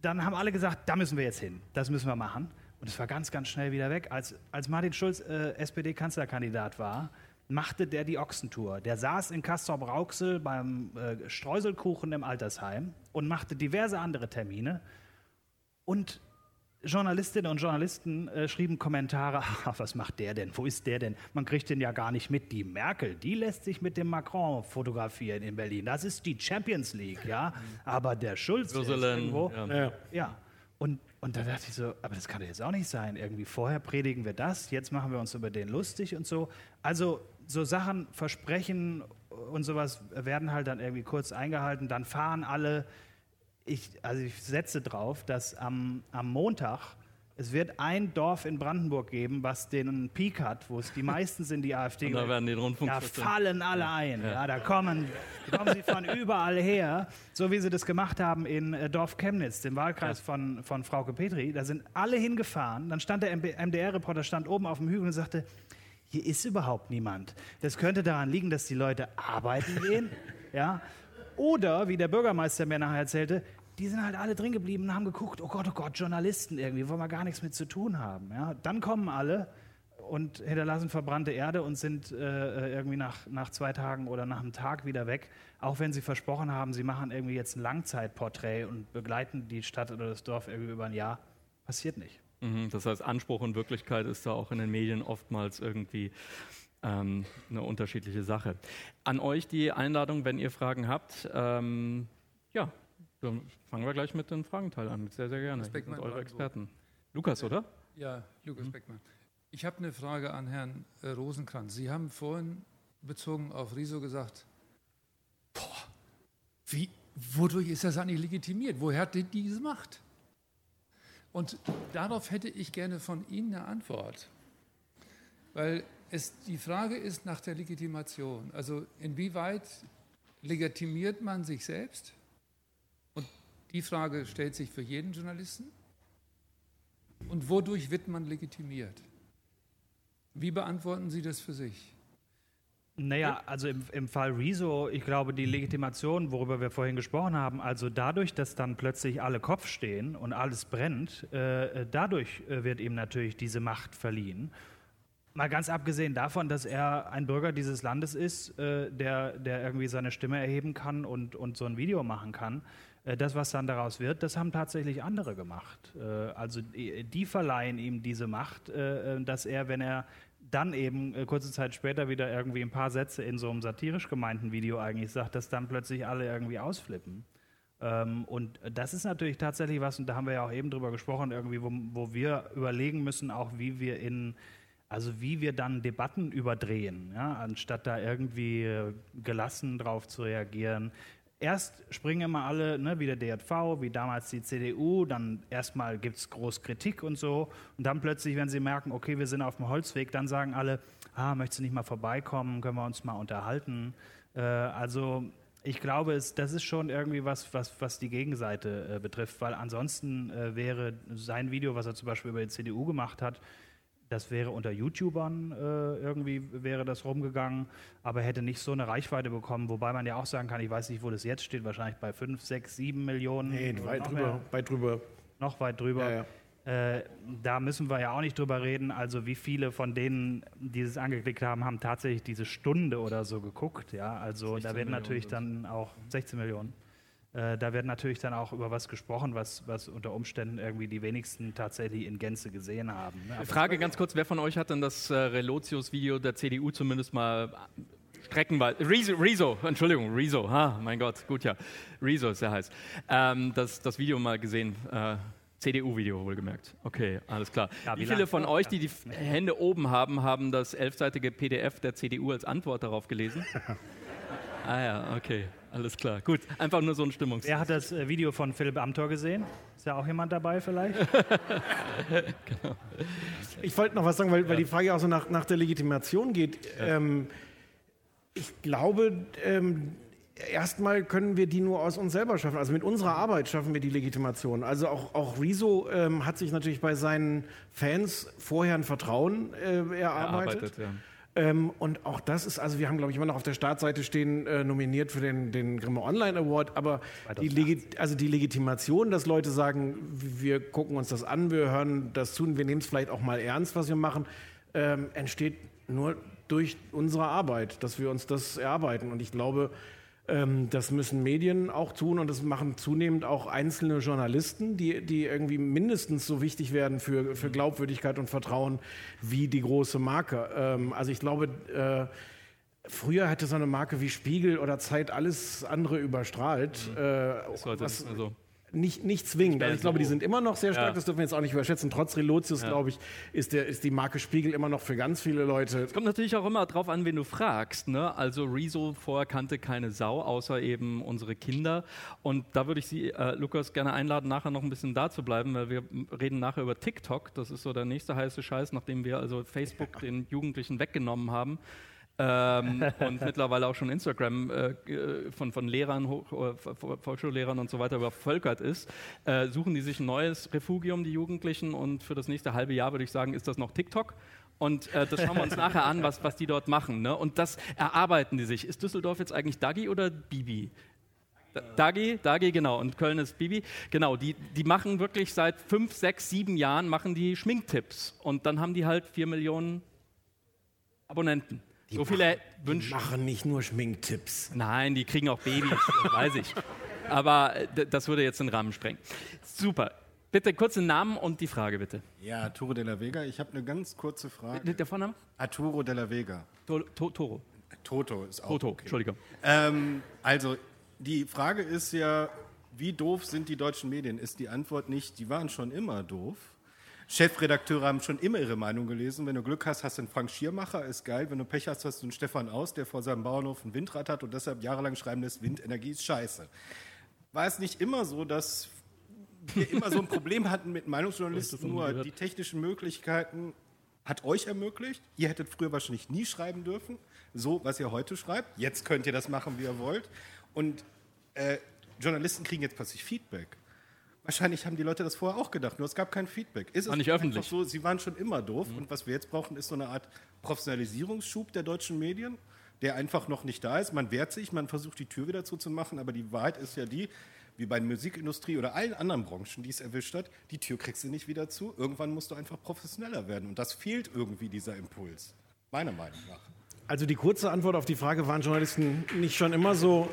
dann haben alle gesagt, da müssen wir jetzt hin, das müssen wir machen. Und es war ganz, ganz schnell wieder weg. Als, als Martin Schulz äh, SPD-Kanzlerkandidat war, machte der die Ochsentour. Der saß in Castrop-Rauxel beim äh, Streuselkuchen im Altersheim und machte diverse andere Termine. Und Journalistinnen und Journalisten äh, schrieben Kommentare, ach, was macht der denn? Wo ist der denn? Man kriegt den ja gar nicht mit. Die Merkel, die lässt sich mit dem Macron fotografieren in Berlin. Das ist die Champions League, ja. Aber der Schulz ist irgendwo. Ja. ja. Und, und da dachte ich so, aber das kann doch jetzt auch nicht sein. Irgendwie vorher predigen wir das, jetzt machen wir uns über den lustig und so. Also so Sachen, Versprechen und sowas werden halt dann irgendwie kurz eingehalten. Dann fahren alle ich, also ich setze drauf, dass am, am Montag es wird ein Dorf in Brandenburg geben, was den Peak hat, wo es die meisten sind, die AfD. Und da werden die Rundfunk Da fallen alle ein. Ja. ja. da kommen, kommen sie von überall her, so wie sie das gemacht haben in äh, Dorf Chemnitz, dem Wahlkreis ja. von, von Frauke Petri. Da sind alle hingefahren. Dann stand der MDR-Reporter stand oben auf dem Hügel und sagte, hier ist überhaupt niemand. Das könnte daran liegen, dass die Leute arbeiten gehen. ja, oder, wie der Bürgermeister mir nachher erzählte, die sind halt alle drin geblieben und haben geguckt, oh Gott, oh Gott, Journalisten irgendwie, wollen wir gar nichts mit zu tun haben. Ja? Dann kommen alle und hinterlassen verbrannte Erde und sind äh, irgendwie nach, nach zwei Tagen oder nach einem Tag wieder weg, auch wenn sie versprochen haben, sie machen irgendwie jetzt ein Langzeitporträt und begleiten die Stadt oder das Dorf irgendwie über ein Jahr. Passiert nicht. Mhm, das heißt, Anspruch und Wirklichkeit ist da auch in den Medien oftmals irgendwie ähm, eine unterschiedliche Sache. An euch die Einladung, wenn ihr Fragen habt. Ähm, ja, dann fangen wir gleich mit dem Fragenteil an. Sehr, sehr gerne. Hier sind eure Experten. Lukas, oder? Ja, Lukas mhm. Beckmann. Ich habe eine Frage an Herrn äh, Rosenkranz. Sie haben vorhin bezogen auf Riso gesagt, boah, wie, wodurch ist das eigentlich legitimiert? Woher hat die diese Macht? Und darauf hätte ich gerne von Ihnen eine Antwort. Weil es, die Frage ist nach der Legitimation. Also inwieweit legitimiert man sich selbst? Die Frage stellt sich für jeden Journalisten. Und wodurch wird man legitimiert? Wie beantworten Sie das für sich? Naja, also im, im Fall Rezo, ich glaube, die Legitimation, worüber wir vorhin gesprochen haben, also dadurch, dass dann plötzlich alle Kopf stehen und alles brennt, äh, dadurch äh, wird ihm natürlich diese Macht verliehen. Mal ganz abgesehen davon, dass er ein Bürger dieses Landes ist, äh, der, der irgendwie seine Stimme erheben kann und, und so ein Video machen kann. Äh, das, was dann daraus wird, das haben tatsächlich andere gemacht. Äh, also die verleihen ihm diese Macht, äh, dass er, wenn er dann eben kurze Zeit später wieder irgendwie ein paar Sätze in so einem satirisch gemeinten Video eigentlich sagt, dass dann plötzlich alle irgendwie ausflippen. Ähm, und das ist natürlich tatsächlich was, und da haben wir ja auch eben drüber gesprochen, irgendwie, wo, wo wir überlegen müssen, auch wie wir in also wie wir dann Debatten überdrehen, ja, anstatt da irgendwie gelassen drauf zu reagieren, erst springen immer alle, ne, wie der DJV, wie damals die CDU, dann erstmal gibt es groß Kritik und so. Und dann plötzlich, wenn sie merken, okay, wir sind auf dem Holzweg, dann sagen alle, ah, möchtest du nicht mal vorbeikommen, können wir uns mal unterhalten. Äh, also ich glaube, es, das ist schon irgendwie was, was, was die Gegenseite äh, betrifft, weil ansonsten äh, wäre sein Video, was er zum Beispiel über die CDU gemacht hat, das wäre unter YouTubern äh, irgendwie wäre das rumgegangen, aber hätte nicht so eine Reichweite bekommen. Wobei man ja auch sagen kann, ich weiß nicht, wo das jetzt steht, wahrscheinlich bei 5, 6, 7 Millionen. Nee, weit drüber, mehr, weit drüber. Noch weit drüber. Ja, ja. Äh, da müssen wir ja auch nicht drüber reden. Also wie viele von denen, die es angeklickt haben, haben tatsächlich diese Stunde oder so geguckt. Ja, also da werden natürlich dann auch 16 Millionen. Äh, da wird natürlich dann auch über was gesprochen, was, was unter Umständen irgendwie die wenigsten tatsächlich in Gänze gesehen haben. Ne? Frage ganz kurz, wer von euch hat denn das äh, Relotius-Video der CDU zumindest mal streckenweise, Rezo, Rezo, Entschuldigung, Rezo, ha, mein Gott, gut ja, Rezo ist der heiß, ähm, das, das Video mal gesehen, äh, CDU-Video wohlgemerkt. Okay, alles klar. Ja, wie, wie viele von euch, die die Hände oben haben, haben das elfseitige PDF der CDU als Antwort darauf gelesen? ah ja, okay. Alles klar, gut. Einfach nur so ein Stimmungs. Wer hat das äh, Video von Philipp Amthor gesehen? Ist ja auch jemand dabei vielleicht? genau. Ich wollte noch was sagen, weil, ja. weil, die Frage auch so nach, nach der Legitimation geht. Ja. Ähm, ich glaube, ähm, erstmal können wir die nur aus uns selber schaffen. Also mit unserer Arbeit schaffen wir die Legitimation. Also auch, auch Rezo ähm, hat sich natürlich bei seinen Fans vorher ein Vertrauen äh, erarbeitet. erarbeitet ja. Ähm, und auch das ist, also wir haben, glaube ich, immer noch auf der Startseite stehen, äh, nominiert für den, den Grimme Online Award, aber die, Legi also die Legitimation, dass Leute sagen, wir gucken uns das an, wir hören das zu und wir nehmen es vielleicht auch mal ernst, was wir machen, ähm, entsteht nur durch unsere Arbeit, dass wir uns das erarbeiten. Und ich glaube, das müssen Medien auch tun und das machen zunehmend auch einzelne Journalisten, die, die irgendwie mindestens so wichtig werden für, für Glaubwürdigkeit und Vertrauen wie die große Marke. Ähm, also ich glaube, äh, Früher hätte so eine Marke wie Spiegel oder Zeit alles andere überstrahlt. Mhm. Äh, was, nicht mehr so nicht, nicht zwingend. Also ich glaube, die sind immer noch sehr stark, ja. das dürfen wir jetzt auch nicht überschätzen. Trotz Relotius, ja. glaube ich, ist, der, ist die Marke Spiegel immer noch für ganz viele Leute. Es kommt natürlich auch immer drauf an, wen du fragst. Ne? Also Rezo vorher kannte keine Sau, außer eben unsere Kinder. Und da würde ich Sie, äh, Lukas, gerne einladen, nachher noch ein bisschen da zu bleiben, weil wir reden nachher über TikTok. Das ist so der nächste heiße Scheiß, nachdem wir also Facebook den Jugendlichen weggenommen haben ähm, und mittlerweile auch schon Instagram äh, von, von Lehrern, Hoch, äh, Volksschullehrern und so weiter übervölkert ist, äh, suchen die sich ein neues Refugium, die Jugendlichen. Und für das nächste halbe Jahr würde ich sagen, ist das noch TikTok. Und äh, das schauen wir uns nachher an, was, was die dort machen. Ne? Und das erarbeiten die sich. Ist Düsseldorf jetzt eigentlich Dagi oder Bibi? Dagi, Dagi, genau. Und Köln ist Bibi. Genau, die, die machen wirklich seit fünf, sechs, sieben Jahren machen die Schminktipps. Und dann haben die halt vier Millionen Abonnenten. Die so viele Wünsche. Die machen nicht nur Schminktipps. Nein, die kriegen auch Babys, das weiß ich. Aber äh, das würde jetzt den Rahmen sprengen. Super. Bitte kurzen Namen und die Frage bitte. Ja, Arturo de la Vega. Ich habe eine ganz kurze Frage. Der Vorname? Arturo de la Vega. To to Toro. Toto ist auch. Toto, okay. Entschuldigung. Ähm, also, die Frage ist ja, wie doof sind die deutschen Medien? Ist die Antwort nicht, die waren schon immer doof? Chefredakteure haben schon immer ihre Meinung gelesen. Wenn du Glück hast, hast du einen Frank Schiermacher, ist geil. Wenn du Pech hast, hast du einen Stefan Aus, der vor seinem Bauernhof ein Windrad hat und deshalb jahrelang schreiben lässt, Windenergie ist scheiße. War es nicht immer so, dass wir immer so ein Problem hatten mit Meinungsjournalisten, nur die technischen Möglichkeiten hat euch ermöglicht. Ihr hättet früher wahrscheinlich nie schreiben dürfen, so was ihr heute schreibt. Jetzt könnt ihr das machen, wie ihr wollt. Und äh, Journalisten kriegen jetzt plötzlich Feedback. Wahrscheinlich haben die Leute das vorher auch gedacht, nur es gab kein Feedback. Ist War nicht öffentlich. so, sie waren schon immer doof mhm. und was wir jetzt brauchen, ist so eine Art Professionalisierungsschub der deutschen Medien, der einfach noch nicht da ist. Man wehrt sich, man versucht die Tür wieder zuzumachen, aber die Wahrheit ist ja die, wie bei der Musikindustrie oder allen anderen Branchen, die es erwischt hat, die Tür kriegst du nicht wieder zu. Irgendwann musst du einfach professioneller werden und das fehlt irgendwie dieser Impuls, meiner Meinung nach. Also die kurze Antwort auf die Frage, waren Journalisten nicht schon immer so,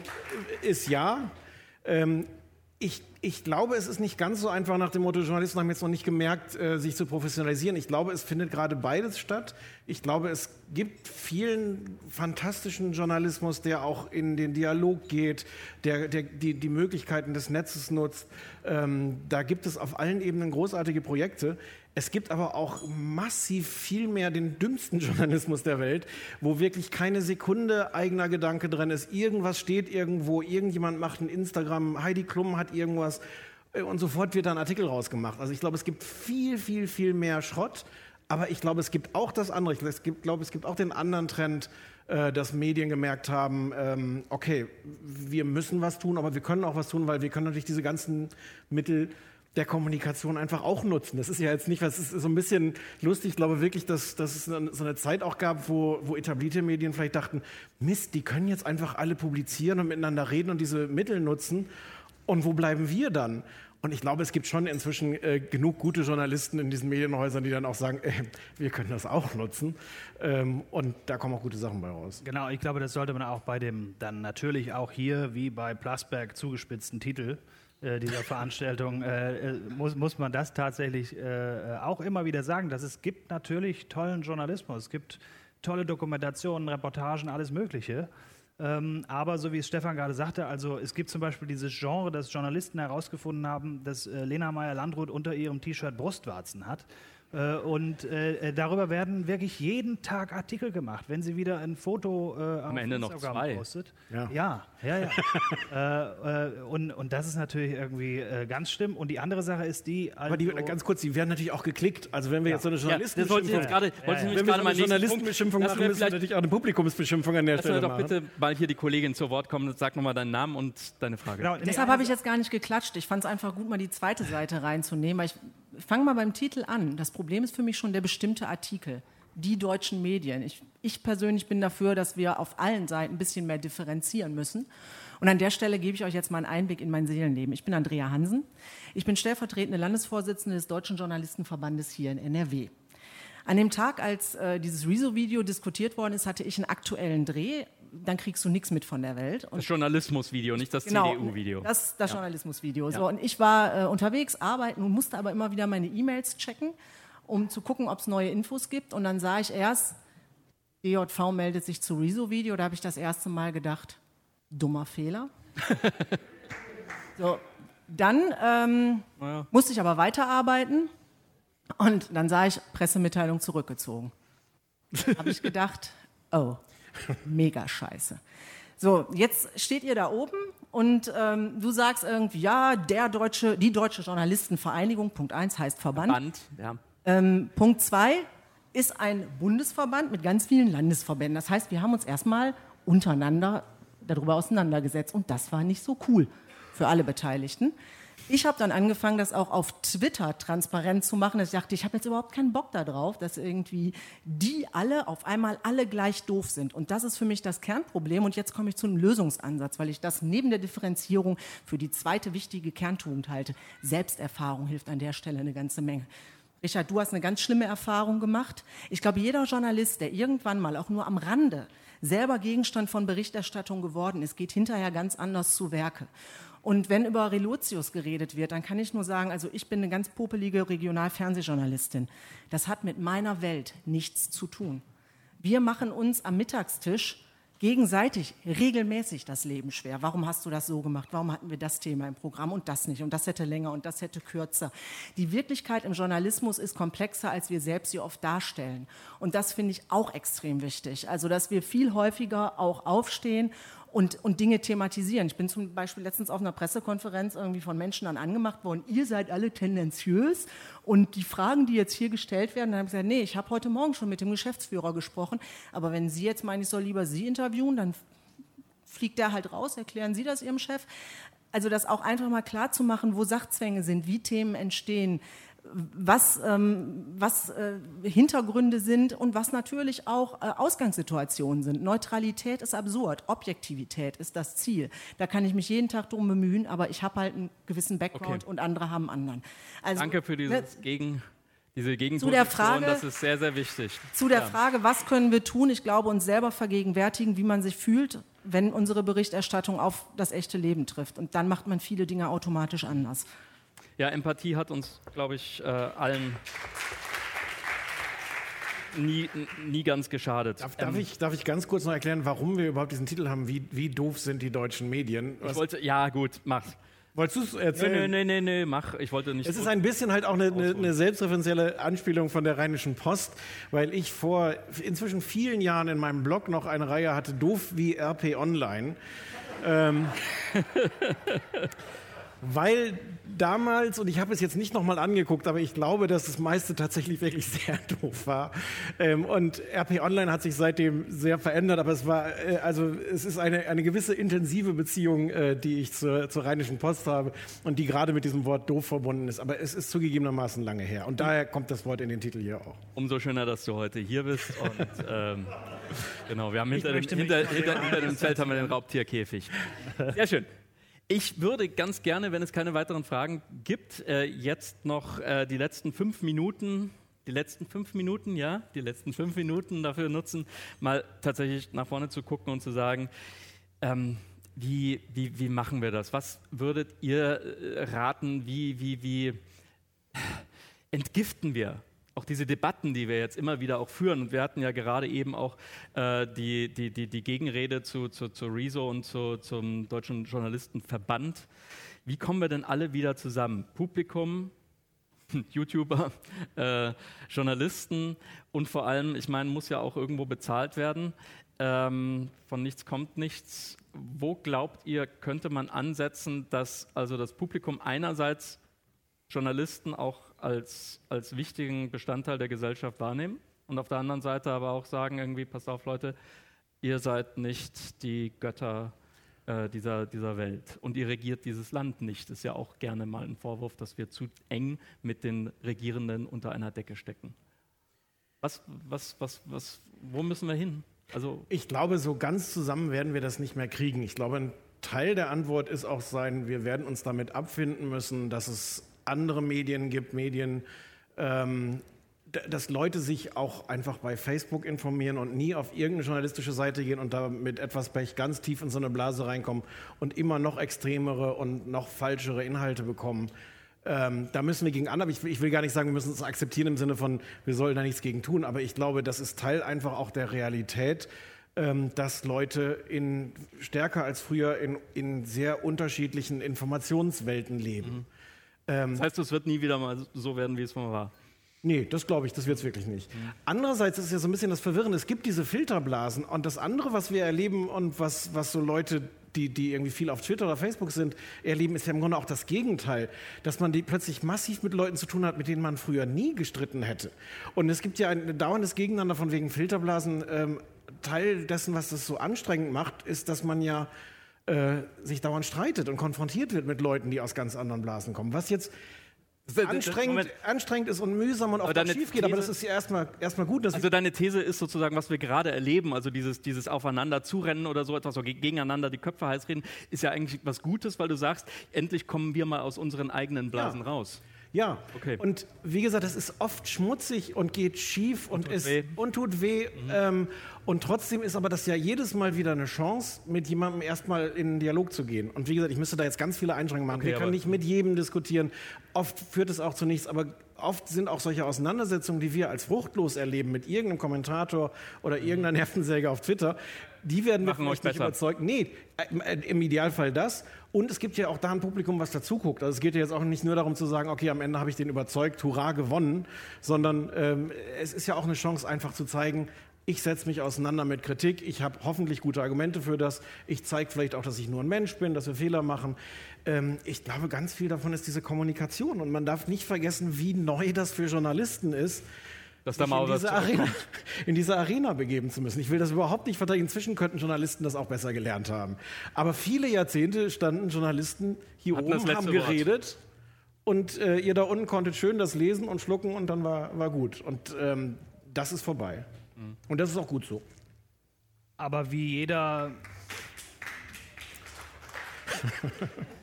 ist ja. Ähm, ich, ich, glaube, es ist nicht ganz so einfach nach dem Motto, Journalisten haben jetzt noch nicht gemerkt, äh, sich zu professionalisieren. Ich glaube, es findet gerade beides statt. Ich glaube, es gibt vielen fantastischen Journalismus, der auch in den Dialog geht, der, der die, die Möglichkeiten des Netzes nutzt. Ähm, da gibt es auf allen Ebenen großartige Projekte. Es gibt aber auch massiv viel mehr den dümmsten Journalismus der Welt, wo wirklich keine Sekunde eigener Gedanke drin ist. Irgendwas steht irgendwo, irgendjemand macht ein Instagram, Heidi Klum hat irgendwas äh, und sofort wird da ein Artikel rausgemacht. Also ich glaube, es gibt viel, viel, viel mehr Schrott. Aber ich glaube, es gibt auch das andere. Ich glaube, es gibt auch den anderen Trend, äh, dass Medien gemerkt haben, ähm, okay, wir müssen was tun, aber wir können auch was tun, weil wir können natürlich diese ganzen Mittel der Kommunikation einfach auch nutzen. Das ist ja jetzt nicht, was ist so ein bisschen lustig. Ich glaube wirklich, dass, dass es so eine Zeit auch gab, wo, wo etablierte Medien vielleicht dachten, Mist, die können jetzt einfach alle publizieren und miteinander reden und diese Mittel nutzen. Und wo bleiben wir dann? Und ich glaube, es gibt schon inzwischen äh, genug gute Journalisten in diesen Medienhäusern, die dann auch sagen, äh, wir können das auch nutzen. Ähm, und da kommen auch gute Sachen bei raus. Genau, ich glaube, das sollte man auch bei dem dann natürlich auch hier wie bei Plasberg zugespitzten Titel äh, dieser Veranstaltung, äh, äh, muss, muss man das tatsächlich äh, auch immer wieder sagen, dass es gibt natürlich tollen Journalismus, es gibt tolle Dokumentationen, Reportagen, alles Mögliche. Ähm, aber so wie es Stefan gerade sagte, also es gibt zum Beispiel dieses Genre, dass Journalisten herausgefunden haben, dass äh, Lena Meyer-Landrut unter ihrem T-Shirt Brustwarzen hat. Äh, und äh, darüber werden wirklich jeden Tag Artikel gemacht. Wenn sie wieder ein Foto äh, Am Ende noch Instagram zwei. postet. Ja. Ja, ja, ja. äh, äh, und, und das ist natürlich irgendwie äh, ganz schlimm. Und die andere Sache ist die. Aber die, also- ganz kurz, die werden natürlich auch geklickt. Also wenn wir jetzt so eine Ja, das wollte ich jetzt gerade, wollte ich wenn wir so eine Journalistenbeschimpfung machen, müssen wir natürlich auch eine Publikumsbeschimpfung an der Stelle doch machen. bitte mal hier die Kollegin zu Wort kommen. Sag nochmal deinen Namen und deine Frage. Genau, nee, Deshalb habe ich jetzt gar nicht geklatscht. Ich fand es einfach gut, mal die zweite Seite reinzunehmen. Weil ich fange mal beim Titel an. Das Problem ist für mich schon der bestimmte Artikel. Die deutschen Medien. Ich, ich persönlich bin dafür, dass wir auf allen Seiten ein bisschen mehr differenzieren müssen. Und an der Stelle gebe ich euch jetzt mal einen Einblick in mein Seelenleben. Ich bin Andrea Hansen. Ich bin stellvertretende Landesvorsitzende des Deutschen Journalistenverbandes hier in NRW. An dem Tag, als äh, dieses Rezo-Video diskutiert worden ist, hatte ich einen aktuellen Dreh. Dann kriegst du nichts mit von der Welt. Und Das Journalismusvideo, nicht das Genau, CDU-Video. Das, das Journalismusvideo. So, und ich war äh, unterwegs, arbeiten und musste aber immer wieder meine E-Mails checken, um zu gucken, ob es neue Infos gibt. Und dann sah ich erst, DJV meldet sich zu Rezo-Video. Da habe ich das erste Mal gedacht, dummer Fehler. so, dann ähm, Naja. musste ich aber weiterarbeiten und dann sah ich Pressemitteilung zurückgezogen. habe ich gedacht, oh, mega scheiße. So, jetzt steht ihr da oben und ähm, du sagst irgendwie, ja, der deutsche, die Deutsche Journalistenvereinigung, Punkt 1 heißt Verband. Band, ja. Ähm, Punkt 2 ist ein Bundesverband mit ganz vielen Landesverbänden. Das heißt, wir haben uns erstmal untereinander darüber auseinandergesetzt und das war nicht so cool für alle Beteiligten. Ich habe dann angefangen, das auch auf Twitter transparent zu machen. Ich dachte, ich habe jetzt überhaupt keinen Bock darauf, dass irgendwie die alle auf einmal alle gleich doof sind. Und das ist für mich das Kernproblem. Und jetzt komme ich zu einem Lösungsansatz, weil ich das neben der Differenzierung für die zweite wichtige Kerntugend halte. Selbsterfahrung hilft an der Stelle eine ganze Menge. Richard, du hast eine ganz schlimme Erfahrung gemacht. Ich glaube, jeder Journalist, der irgendwann mal auch nur am Rande selber Gegenstand von Berichterstattung geworden ist, geht hinterher ganz anders zu Werke. Und wenn über Relotius geredet wird, dann kann ich nur sagen, also ich bin eine ganz popelige Regionalfernsehjournalistin. Das hat mit meiner Welt nichts zu tun. Wir machen uns am Mittagstisch gegenseitig regelmäßig das Leben schwer. Warum hast du das so gemacht? Warum hatten wir das Thema im Programm und das nicht? Und das hätte länger und das hätte kürzer. Die Wirklichkeit im Journalismus ist komplexer, als wir selbst sie oft darstellen. Und das finde ich auch extrem wichtig. Also, dass wir viel häufiger auch aufstehen und, und Dinge thematisieren. Ich bin zum Beispiel letztens auf einer Pressekonferenz irgendwie von Menschen dann angemacht worden, ihr seid alle tendenziös und die Fragen, die jetzt hier gestellt werden, dann habe ich gesagt, nee, ich habe heute Morgen schon mit dem Geschäftsführer gesprochen, aber wenn Sie jetzt meinen, ich soll lieber Sie interviewen, dann fliegt der halt raus, erklären Sie das Ihrem Chef. Also das auch einfach mal klar zu machen, wo Sachzwänge sind, wie Themen entstehen, was, ähm, was äh, Hintergründe sind und was natürlich auch äh, Ausgangssituationen sind. Neutralität ist absurd, Objektivität ist das Ziel. Da kann ich mich jeden Tag drum bemühen, aber ich habe halt einen gewissen Background Okay. und andere haben einen anderen. Also, Danke für ne, dieses Gegen, diese der Frage- das ist sehr, sehr wichtig. Zu der Ja. Frage, was können wir tun? Ich glaube, uns selber vergegenwärtigen, wie man sich fühlt, wenn unsere Berichterstattung auf das echte Leben trifft. Und dann macht man viele Dinge automatisch anders. Ja, Empathie hat uns, glaube ich, äh, allen nie, nie ganz geschadet. Darf, darf, Ähm, ich, darf ich ganz kurz noch erklären, warum wir überhaupt diesen Titel haben? Wie, wie doof sind die deutschen Medien? ich wollte, ja, gut, mach. wolltest du es erzählen? nö, nö, nö, nö, mach. Ich wollte nicht. Es ist ein bisschen halt auch eine, eine, eine selbstreferenzielle Anspielung von der Rheinischen Post, weil ich vor inzwischen vielen Jahren in meinem Blog noch eine Reihe hatte, doof wie RP Online. Ähm, weil damals, und ich habe es jetzt nicht nochmal angeguckt, aber ich glaube, dass das meiste tatsächlich wirklich sehr doof war. Ähm, und RP Online hat sich seitdem sehr verändert, aber es war, äh, also es ist eine, eine gewisse intensive Beziehung, äh, die ich zur, zur Rheinischen Post habe und die gerade mit diesem Wort doof verbunden ist. Aber es ist zugegebenermaßen lange her. Und daher kommt das Wort in den Titel hier auch. Umso schöner, dass du heute hier bist. Und ähm, genau, wir haben hinter dem, hinter, hinter, hinter dem Zelt haben wir den Raubtierkäfig. Sehr schön. Ich würde ganz gerne, wenn es keine weiteren Fragen gibt, äh, jetzt noch äh, die letzten fünf Minuten, die letzten fünf Minuten, ja, die letzten fünf Minuten dafür nutzen, mal tatsächlich nach vorne zu gucken und zu sagen, ähm, wie, wie, wie machen wir das? Was würdet ihr äh, raten? Wie, wie, wie entgiften wir auch diese Debatten, die wir jetzt immer wieder auch führen? Und wir hatten ja gerade eben auch äh, die, die, die, die Gegenrede zu, zu, zu Rezo und zu, zum Deutschen Journalistenverband. Wie kommen wir denn alle wieder zusammen? Publikum, YouTuber, äh, Journalisten und vor allem, ich meine, muss ja auch irgendwo bezahlt werden. Ähm, von nichts kommt nichts. Wo glaubt ihr, könnte man ansetzen, dass also das Publikum einerseits Journalisten auch als, als wichtigen Bestandteil der Gesellschaft wahrnehmen und auf der anderen Seite aber auch sagen, irgendwie, passt auf Leute, ihr seid nicht die Götter äh, dieser, dieser Welt und ihr regiert dieses Land nicht. Ist ja auch gerne mal ein Vorwurf, dass wir zu eng mit den Regierenden unter einer Decke stecken. Was, was, was, was, wo müssen wir hin? Also ich glaube, so ganz zusammen werden wir das nicht mehr kriegen. Ich glaube, ein Teil der Antwort ist auch sein, wir werden uns damit abfinden müssen, dass es andere Medien gibt, Medien, ähm, dass Leute sich auch einfach bei Facebook informieren und nie auf irgendeine journalistische Seite gehen und da mit etwas Pech ganz tief in so eine Blase reinkommen und immer noch extremere und noch falschere Inhalte bekommen. Ähm, da müssen wir gegen an, aber ich, ich, will gar nicht sagen, wir müssen es akzeptieren im Sinne von, wir sollen da nichts gegen tun, aber ich glaube, das ist Teil einfach auch der Realität, ähm, dass Leute in, stärker als früher in, in sehr unterschiedlichen Informationswelten leben. Mhm. Ähm, das heißt, es wird nie wieder mal so werden, wie es mal war. Nee, das glaube ich, das wird es wirklich nicht. Mhm. Andererseits ist es ja so ein bisschen das Verwirrende, es gibt diese Filterblasen und das andere, was wir erleben und was, was so Leute, die, die irgendwie viel auf Twitter oder Facebook sind, erleben, ist ja im Grunde auch das Gegenteil, dass man die plötzlich massiv mit Leuten zu tun hat, mit denen man früher nie gestritten hätte. Und es gibt ja ein dauerndes Gegeneinander von wegen Filterblasen. Ähm, Teil dessen, was das so anstrengend macht, ist, dass man ja äh, sich dauernd streitet und konfrontiert wird mit Leuten, die aus ganz anderen Blasen kommen. Was jetzt anstrengend, anstrengend ist und mühsam und auch schief geht, aber das ist ja erstmal, erstmal gut. also deine These ist sozusagen, was wir gerade erleben, also dieses, dieses Aufeinander zurennen oder so etwas, so gegeneinander die Köpfe heiß reden, ist ja eigentlich was Gutes, weil du sagst, endlich kommen wir mal aus unseren eigenen Blasen ja. raus. Ja, okay. und wie gesagt, das ist oft schmutzig und geht schief und, und tut ist weh. und tut weh. Mhm. Ähm, und trotzdem ist aber das ja jedes Mal wieder eine Chance, mit jemandem erstmal in einen Dialog zu gehen. Und wie gesagt, ich müsste da jetzt ganz viele Einschränkungen machen. Okay, Wir können nicht mit jedem diskutieren. Oft führt es auch zu nichts, aber oft sind auch solche Auseinandersetzungen, die wir als fruchtlos erleben mit irgendeinem Kommentator oder irgendeiner Nervensäge auf Twitter, die werden wir vielleicht nicht überzeugt. Nee, äh, im Idealfall das. Und es gibt ja auch da ein Publikum, was dazu guckt. Also es geht ja jetzt auch nicht nur darum zu sagen, okay, am Ende habe ich den überzeugt, hurra, gewonnen, sondern ähm, es ist ja auch eine Chance, einfach zu zeigen, ich setze mich auseinander mit Kritik, ich habe hoffentlich gute Argumente für das, ich zeige vielleicht auch, dass ich nur ein Mensch bin, dass wir Fehler machen. Ähm, ich glaube, ganz viel davon ist diese Kommunikation. Und man darf nicht vergessen, wie neu das für Journalisten ist, dass da mal in, diese Arena, in diese Arena begeben zu müssen. Ich will das überhaupt nicht verteidigen. Inzwischen könnten Journalisten das auch besser gelernt haben. Aber viele Jahrzehnte standen Journalisten hier Hatten oben, haben geredet. Wort. Und äh, ihr da unten konntet schön das lesen und schlucken und dann war, war gut. Und ähm, das ist vorbei. Mhm. Und das ist auch gut so. Aber wie jeder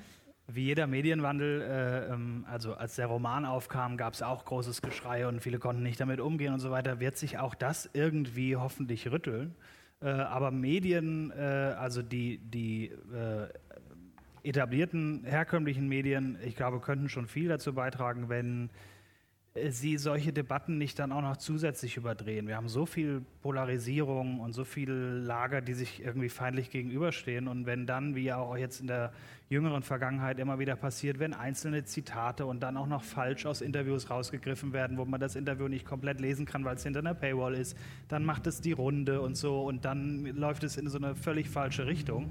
Wie jeder Medienwandel, äh, ähm, also als der Roman aufkam, gab es auch großes Geschrei und viele konnten nicht damit umgehen und so weiter, wird sich auch das irgendwie hoffentlich rütteln. Äh, aber Medien, äh, also die, die äh, etablierten herkömmlichen Medien, ich glaube, könnten schon viel dazu beitragen, wenn sie solche Debatten nicht dann auch noch zusätzlich überdrehen. Wir haben so viel Polarisierung und so viele Lager, die sich irgendwie feindlich gegenüberstehen. Und wenn dann, wie ja auch jetzt in der jüngeren Vergangenheit immer wieder passiert, wenn einzelne Zitate und dann auch noch falsch aus Interviews rausgegriffen werden, wo man das Interview nicht komplett lesen kann, weil es hinter einer Paywall ist, dann macht es die Runde und so und dann läuft es in so eine völlig falsche Richtung.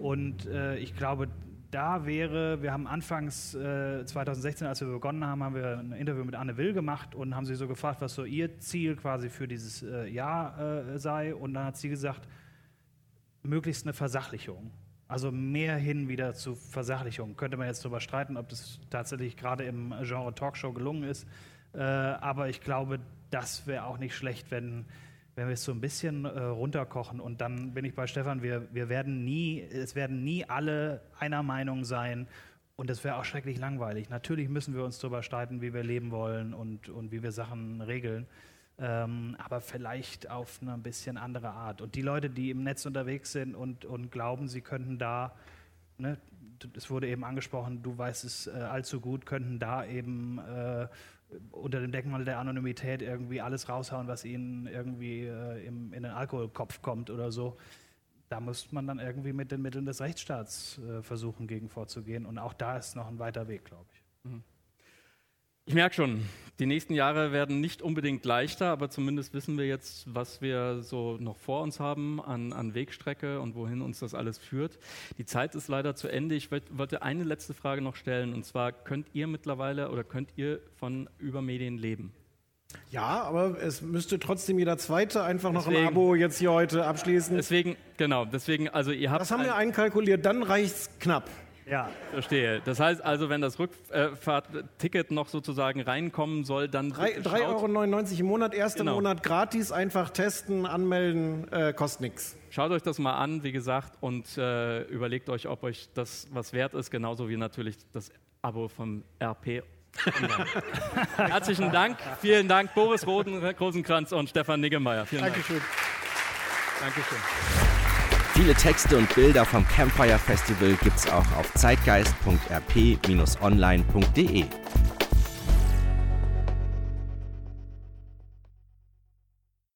Und äh, ich glaube, da wäre, wir haben anfangs äh, 2016, als wir begonnen haben, haben wir ein Interview mit Anne Will gemacht und haben sie so gefragt, was so ihr Ziel quasi für dieses äh, Jahr äh, sei. Und dann hat sie gesagt, möglichst eine Versachlichung. Also mehr hin wieder zu Versachlichung. Könnte man jetzt darüber streiten, ob das tatsächlich gerade im Genre Talkshow gelungen ist. Äh, aber ich glaube, das wäre auch nicht schlecht, wenn wenn wir es so ein bisschen äh, runterkochen und dann bin ich bei Stefan, wir, wir werden nie, es werden nie alle einer Meinung sein und das wäre auch schrecklich langweilig. Natürlich müssen wir uns darüber streiten, wie wir leben wollen und, und wie wir Sachen regeln, ähm, aber vielleicht auf eine ein bisschen andere Art. Und die Leute, die im Netz unterwegs sind und, und glauben, sie könnten da, ne, es wurde eben angesprochen, du weißt es äh, allzu gut, könnten da eben äh, unter dem Deckmantel der Anonymität irgendwie alles raushauen, was ihnen irgendwie äh, im, in den Alkoholkopf kommt oder so. Da muss man dann irgendwie mit den Mitteln des Rechtsstaats äh, versuchen, gegen vorzugehen. Und auch da ist noch ein weiter Weg, glaube ich. Mhm. Ich merke schon, die nächsten Jahre werden nicht unbedingt leichter, aber zumindest wissen wir jetzt, was wir so noch vor uns haben an, an Wegstrecke und wohin uns das alles führt. Die Zeit ist leider zu Ende. Ich wollte eine letzte Frage noch stellen und zwar, könnt ihr mittlerweile oder könnt ihr von Übermedien leben? Ja, aber es müsste trotzdem jeder Zweite einfach noch deswegen, ein Abo jetzt hier heute abschließen. Deswegen, genau, deswegen, also ihr habt. Das haben wir einkalkuliert, dann reicht es knapp. Ja. Verstehe. Das heißt also, wenn das Rückfahrtticket noch sozusagen reinkommen soll, dann. 3,99 Euro im Monat, erster genau. Monat gratis, einfach testen, anmelden, äh, kostet nichts. Schaut euch das mal an, wie gesagt, und äh, überlegt euch, ob euch das was wert ist, genauso wie natürlich das Abo vom RP. Herzlichen Dank. Vielen Dank, Boris Roden, Rosenkranz und Stefan Niggemeier. Vielen Dankeschön. Dank. Dankeschön. Viele Texte und Bilder vom Campfire Festival gibt's auch auf zeitgeist.rp-online.de.